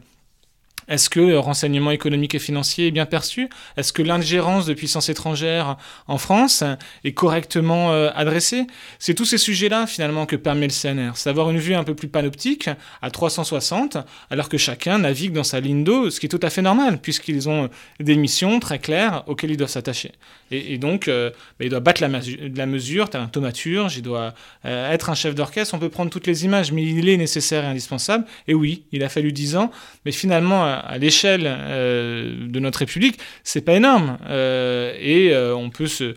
est-ce que le renseignement économique et financier est bien perçu? Est-ce que l'ingérence de puissances étrangères en France est correctement euh, adressée? C'est tous ces sujets-là finalement que permet le CNR. C'est d'avoir une vue un peu plus panoptique à 360, alors que chacun navigue dans sa ligne d'eau, ce qui est tout à fait normal, puisqu'ils ont des missions très claires auxquelles ils doivent s'attacher. Et, donc, euh, bah, il doit battre la, la mesure, tu as un thaumaturge, il doit euh, être un chef d'orchestre, on peut prendre toutes les images, mais il est nécessaire et indispensable. Et oui, il a fallu 10 ans, mais finalement, à l'échelle euh, de notre République, c'est pas énorme. Euh, et euh, on peut se,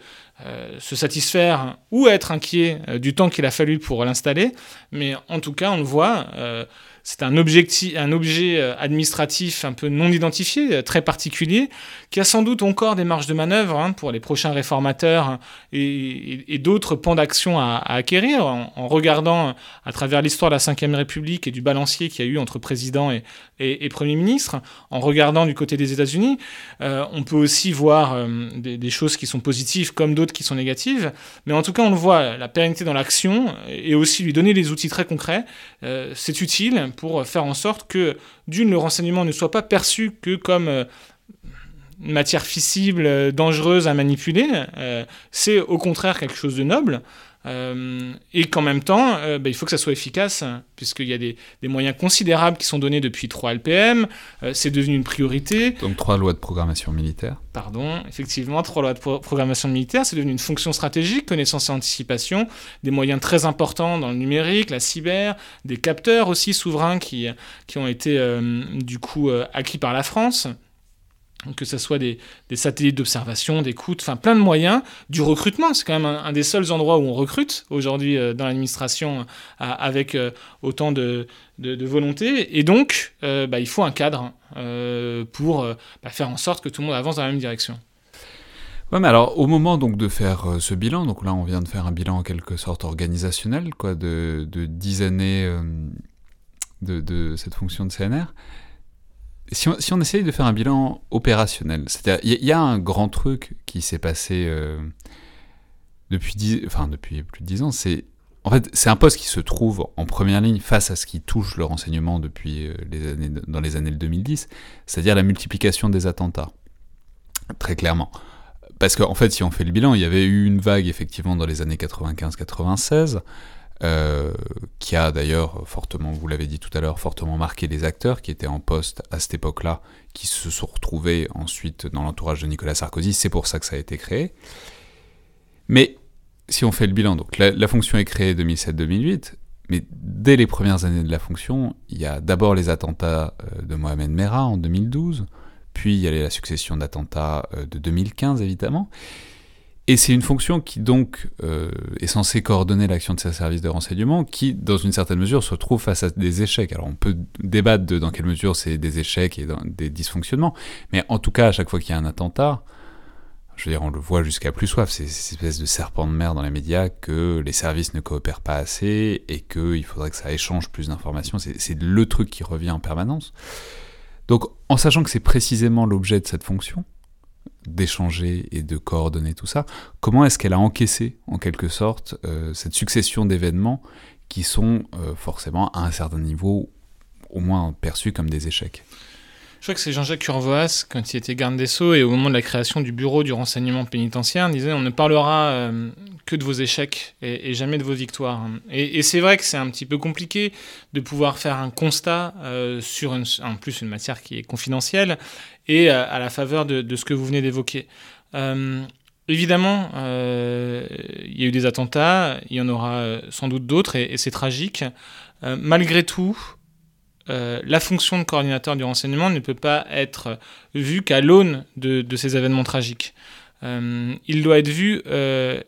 se, satisfaire ou être inquiet du temps qu'il a fallu pour l'installer. Mais en tout cas, on le voit c'est un, un objet euh, administratif un peu non identifié, euh, très particulier, qui a sans doute encore des marges de manœuvre hein, pour les prochains réformateurs et, d'autres pans d'action à, acquérir, en, regardant à travers l'histoire de la Ve République et du balancier qu'il y a eu entre président et, Premier ministre, en regardant du côté des États-Unis. Euh, on peut aussi voir des, choses qui sont positives comme d'autres qui sont négatives, mais en tout cas on le voit, la pérennité dans l'action et aussi lui donner des outils très concrets, c'est utile pour faire en sorte que, d'une, le renseignement ne soit pas perçu que comme euh, matière fissible, euh, dangereuse à manipuler. Euh, c'est au contraire quelque chose de noble. Euh, et qu'en même temps, euh, bah, il faut que ça soit efficace, puisqu'il y a des, moyens considérables qui sont donnés depuis 3 LPM, euh, c'est devenu une priorité. Donc 3 lois de programmation militaire. Pardon, effectivement, 3 lois de programmation militaire, c'est devenu une fonction stratégique, connaissance et anticipation, des moyens très importants dans le numérique, la cyber, des capteurs aussi souverains qui, qui ont été du coup acquis par la France que ce soit des, satellites d'observation, d'écoute, enfin plein de moyens, du recrutement, c'est quand même un, des seuls endroits où on recrute aujourd'hui euh, dans l'administration euh, avec euh, autant de, volonté, et donc bah, il faut un cadre pour bah, faire en sorte que tout le monde avance dans la même direction. Ouais, mais alors au moment donc de faire ce bilan, donc là on vient de faire un bilan en quelque sorte organisationnel, quoi, de, de 10 années de, cette fonction de CNR, si on, si essaye de faire un bilan opérationnel, c'est-à-dire il y, a un grand truc qui s'est passé euh, depuis, enfin, depuis plus de dix ans, c'est en fait c'est un poste qui se trouve en première ligne face à ce qui touche le renseignement depuis euh, les années, dans les années 2010, c'est-à-dire la multiplication des attentats, très clairement. parce qu'en fait, si on fait le bilan, il y avait eu une vague effectivement dans les années 95-96, euh, qui a d'ailleurs fortement, vous l'avez dit tout à l'heure, fortement marqué les acteurs qui étaient en poste à cette époque-là, qui se sont retrouvés ensuite dans l'entourage de Nicolas Sarkozy. C'est pour ça que ça a été créé. Mais si on fait le bilan, donc la, fonction est créée 2007-2008, mais dès les premières années de la fonction, il y a d'abord les attentats euh, de Mohamed Merah en 2012, puis il y a la succession d'attentats euh, de 2015 évidemment, et c'est une fonction qui donc euh, est censée coordonner l'action de ces services de renseignement, qui dans une certaine mesure se trouve face à des échecs. Alors on peut débattre de dans quelle mesure c'est des échecs et des dysfonctionnements, mais en tout cas à chaque fois qu'il y a un attentat, je veux dire, on le voit jusqu'à plus soif, c'est cette espèce de serpent de mer dans les médias que les services ne coopèrent pas assez et qu'il faudrait que ça échange plus d'informations. C'est le truc qui revient en permanence. Donc, en sachant que c'est précisément l'objet de cette fonction, d'échanger et de coordonner tout ça, comment est-ce qu'elle a encaissé, en quelque sorte, euh, cette succession d'événements qui sont euh, forcément à un certain niveau au moins perçus comme des échecs? Je crois que c'est Jean-Jacques Urvoas, quand il était garde des Sceaux, et au moment de la création du bureau du renseignement pénitentiaire, disait on ne parlera euh, que de vos échecs et, jamais de vos victoires. Et, c'est vrai que c'est un petit peu compliqué de pouvoir faire un constat sur en plus une matière qui est confidentielle et euh, à la faveur de, ce que vous venez d'évoquer. Évidemment, il y a eu des attentats, il y en aura sans doute d'autres, et, c'est tragique. malgré tout, euh, la fonction de coordinateur du renseignement ne peut pas être vue qu'à l'aune de, ces événements tragiques. Euh, il doit être vu, euh,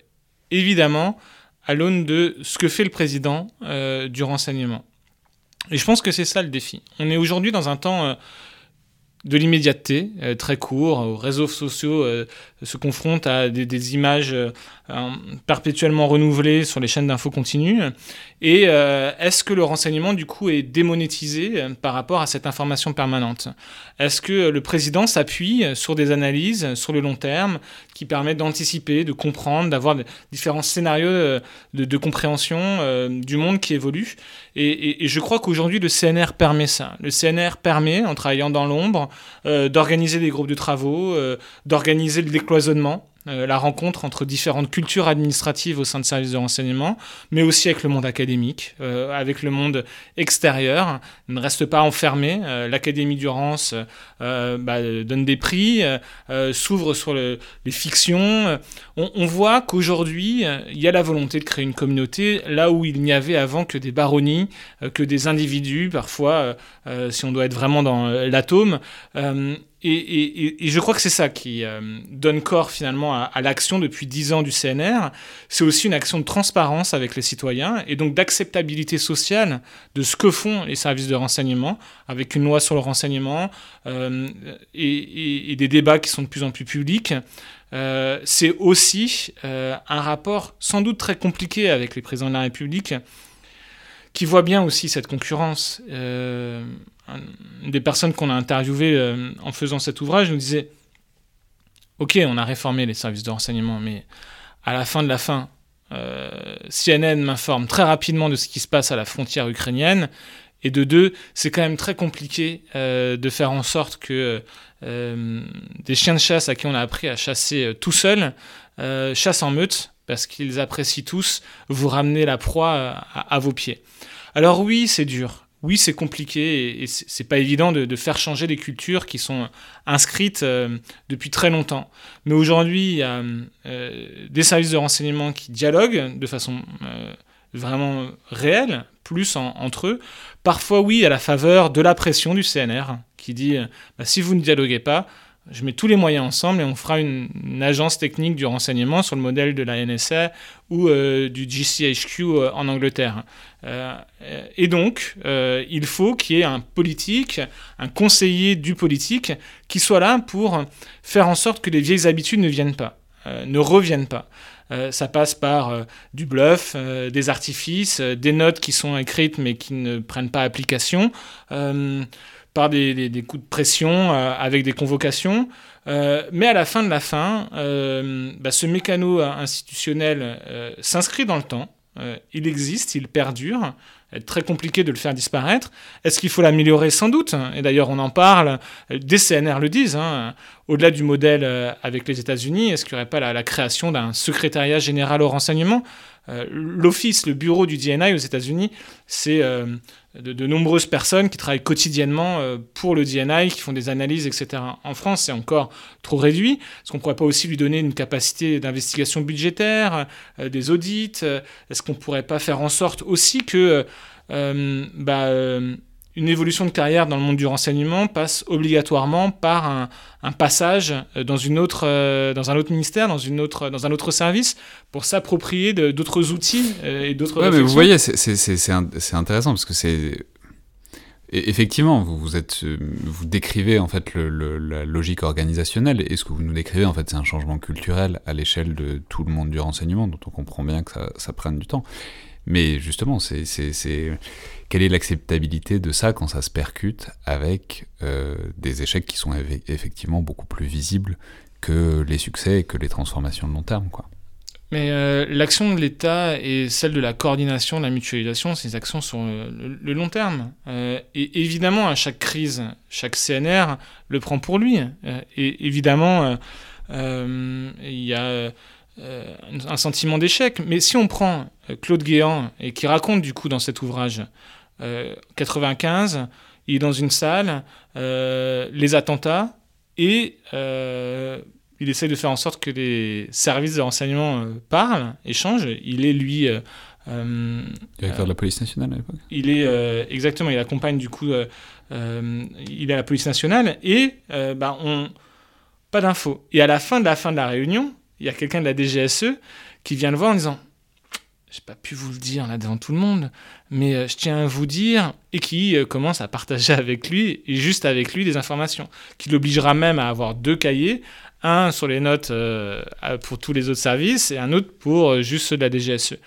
évidemment, à l'aune de ce que fait le président du renseignement. Et je pense que c'est ça le défi. On est aujourd'hui dans un temps de l'immédiateté, très court, aux réseaux sociaux se confrontent à des, images perpétuellement renouvelées sur les chaînes d'infos continues. Et euh, est-ce que le renseignement, du coup, est démonétisé euh, par rapport à cette information permanente? Est-ce que le président s'appuie sur des analyses sur le long terme qui permettent d'anticiper, de comprendre, d'avoir différents scénarios euh, de, compréhension du monde qui évolue? Et, je crois qu'aujourd'hui, le CNR permet ça. Le CNR permet, en travaillant dans l'ombre, d'organiser des groupes de travaux, d'organiser le décloisonnement euh, la rencontre entre différentes cultures administratives au sein de services de renseignement, mais aussi avec le monde académique, euh, avec le monde extérieur. ne reste pas enfermé. Euh, L'Académie d'Urance bah, donne des prix, s'ouvre sur les fictions. On, voit qu'aujourd'hui, il y a la volonté de créer une communauté là où il n'y avait avant que des baronnies, que des individus, parfois, si on doit être vraiment dans l'atome. Et, je crois que c'est ça qui euh, donne corps finalement à, l'action depuis dix ans du CNR. C'est aussi une action de transparence avec les citoyens et donc d'acceptabilité sociale de ce que font les services de renseignement, avec une loi sur le renseignement euh, et, des débats qui sont de plus en plus publics. Euh, c'est aussi un rapport sans doute très compliqué avec les présidents de la République qui voient bien aussi cette concurrence des personnes qu'on a interviewées euh, en faisant cet ouvrage nous disait Ok, on a réformé les services de renseignement, mais à la fin de la fin, euh, CNN m'informe très rapidement de ce qui se passe à la frontière ukrainienne. Et de deux, c'est quand même très compliqué euh, de faire en sorte que des chiens de chasse à qui on a appris à chasser tout seul chassent en meute parce qu'ils apprécient tous vous ramener la proie à vos pieds. Alors oui, c'est dur oui, c'est compliqué et, c'est pas évident de, faire changer des cultures qui sont inscrites euh, depuis très longtemps. Mais aujourd'hui, il y a euh, des services de renseignement qui dialoguent de façon euh, vraiment réelle, plus entre eux. Parfois, oui, à la faveur de la pression du CNR qui dit bah, si vous ne dialoguez pas, je mets tous les moyens ensemble et on fera une, agence technique du renseignement sur le modèle de la NSA ou euh, du GCHQ euh, en Angleterre. Euh, et donc, il faut qu'il y ait un politique, un conseiller du politique, qui soit là pour faire en sorte que les vieilles habitudes ne viennent pas, ne reviennent pas. ça passe par du bluff, des artifices, des notes qui sont écrites mais qui ne prennent pas application par des, coups de pression, euh, avec des convocations. Euh, mais à la fin de la fin, euh, bah, ce mécano institutionnel s'inscrit dans le temps. il existe, il perdure, est très compliqué de le faire disparaître. Est-ce qu'il faut l'améliorer? Sans doute. Et d'ailleurs, on en parle, des CNR le disent. Hein. Au-delà du modèle avec les États-Unis, est-ce qu'il n'y aurait pas la, création d'un secrétariat général au renseignement? L'office, le bureau du DNI aux États-Unis, c'est euh, de, nombreuses personnes qui travaillent quotidiennement pour le DNI, qui font des analyses, etc. En France, c'est encore trop réduit. Est-ce qu'on ne pourrait pas aussi lui donner une capacité d'investigation budgétaire, des audits Est-ce qu'on ne pourrait pas faire en sorte aussi que euh, bah, euh, une évolution de carrière dans le monde du renseignement passe obligatoirement par un, passage dans, une autre, dans un autre ministère, dans, une autre, dans un autre service, pour s'approprier d'autres outils et d'autres. Ouais, mais vous voyez, c'est intéressant parce que c'est effectivement, vous, vous, êtes, vous décrivez en fait le, la logique organisationnelle, et ce que vous nous décrivez en fait, c'est un changement culturel à l'échelle de tout le monde du renseignement, dont on comprend bien que ça, ça prenne du temps. Mais justement, c'est, quelle est l'acceptabilité de ça quand ça se percute avec euh, des échecs qui sont effectivement beaucoup plus visibles que les succès et que les transformations de long terme quoi. Mais euh, l'action de l'État et celle de la coordination, de la mutualisation, ces actions sur le, long terme. Euh, et évidemment, à chaque crise, chaque CNR le prend pour lui. et évidemment, il y a euh, un sentiment d'échec. Mais si on prend euh, Claude Guéant, et qui raconte du coup dans cet ouvrage, 95, euh, il est dans une salle, les attentats, et il essaie de faire en sorte que les services de renseignement parlent, échangent. Il est lui... Directeur de la police nationale à l'époque Il est, exactement, il accompagne du coup, il est à la police nationale, et bah, on... Pas d'infos. Et à la fin de la fin de la réunion, il y a quelqu'un de la DGSE qui vient le voir en disant j'ai pas pu vous le dire là devant tout le monde, mais euh, je tiens à vous dire, et qui euh, commence à partager avec lui, et juste avec lui, des informations, qui l'obligera même à avoir deux cahiers, un sur les notes euh, pour tous les autres services, et un autre pour juste ceux de la DGSE.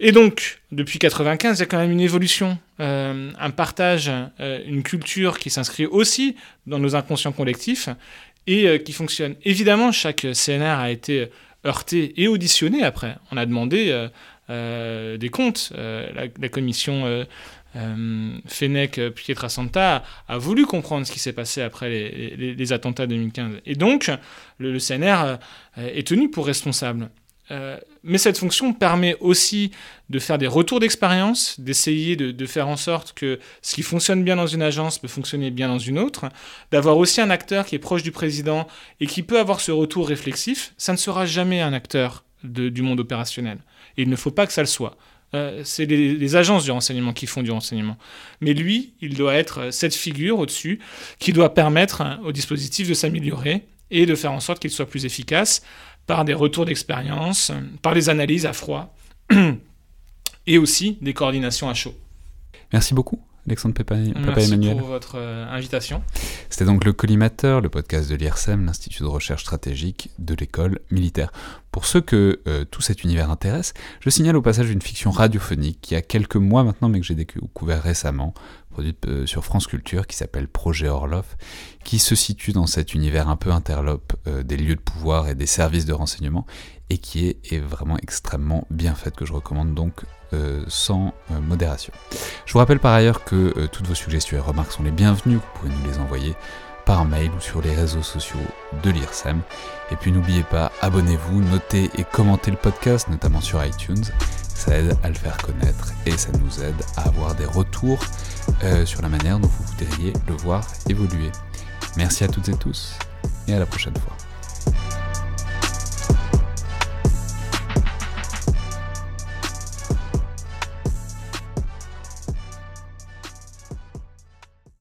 Et donc, depuis 95, il y a quand même une évolution, un partage, une culture qui s'inscrit aussi dans nos inconscients collectifs, et euh, qui fonctionne. Évidemment, chaque CNR a été heurté et auditionné après. On a demandé euh, euh, des comptes. La, commission Fenech Pietrasanta a, voulu comprendre ce qui s'est passé après les, attentats 2015. Et donc, le CNR est tenu pour responsable. Euh, mais cette fonction permet aussi de faire des retours d'expérience, d'essayer de, faire en sorte que ce qui fonctionne bien dans une agence peut fonctionner bien dans une autre, d'avoir aussi un acteur qui est proche du président et qui peut avoir ce retour réflexif. Ça ne sera jamais un acteur du monde opérationnel. Il ne faut pas que ça le soit. Euh, c'est les, les, agences du renseignement qui font du renseignement. Mais lui, il doit être cette figure au-dessus qui doit permettre au dispositif de s'améliorer et de faire en sorte qu'il soit plus efficace par des retours d'expérience, par les analyses à froid et aussi des coordinations à chaud. Merci beaucoup. Alexandre Papa, Merci pour votre euh, invitation. C'était donc le Collimateur, le podcast de l'IRSEM, l'Institut de recherche stratégique de l'école militaire. Pour ceux que euh, tout cet univers intéresse, je signale au passage une fiction radiophonique qui a quelques mois maintenant, mais que j'ai découvert récemment, produite euh, sur France Culture, qui s'appelle Projet Orloff, qui se situe dans cet univers un peu interlope des lieux de pouvoir et des services de renseignement, et qui est, vraiment extrêmement bien faite, que je recommande donc euh, sans euh, modération. Je vous rappelle par ailleurs que euh, toutes vos suggestions et remarques sont les bienvenues, vous pouvez nous les envoyer par mail ou sur les réseaux sociaux de l'IRSEM. Et puis n'oubliez pas, abonnez-vous, notez et commentez le podcast, notamment sur iTunes. Ça aide à le faire connaître et ça nous aide à avoir des retours sur la manière dont vous voudriez le voir évoluer. Merci à toutes et tous et à la prochaine fois.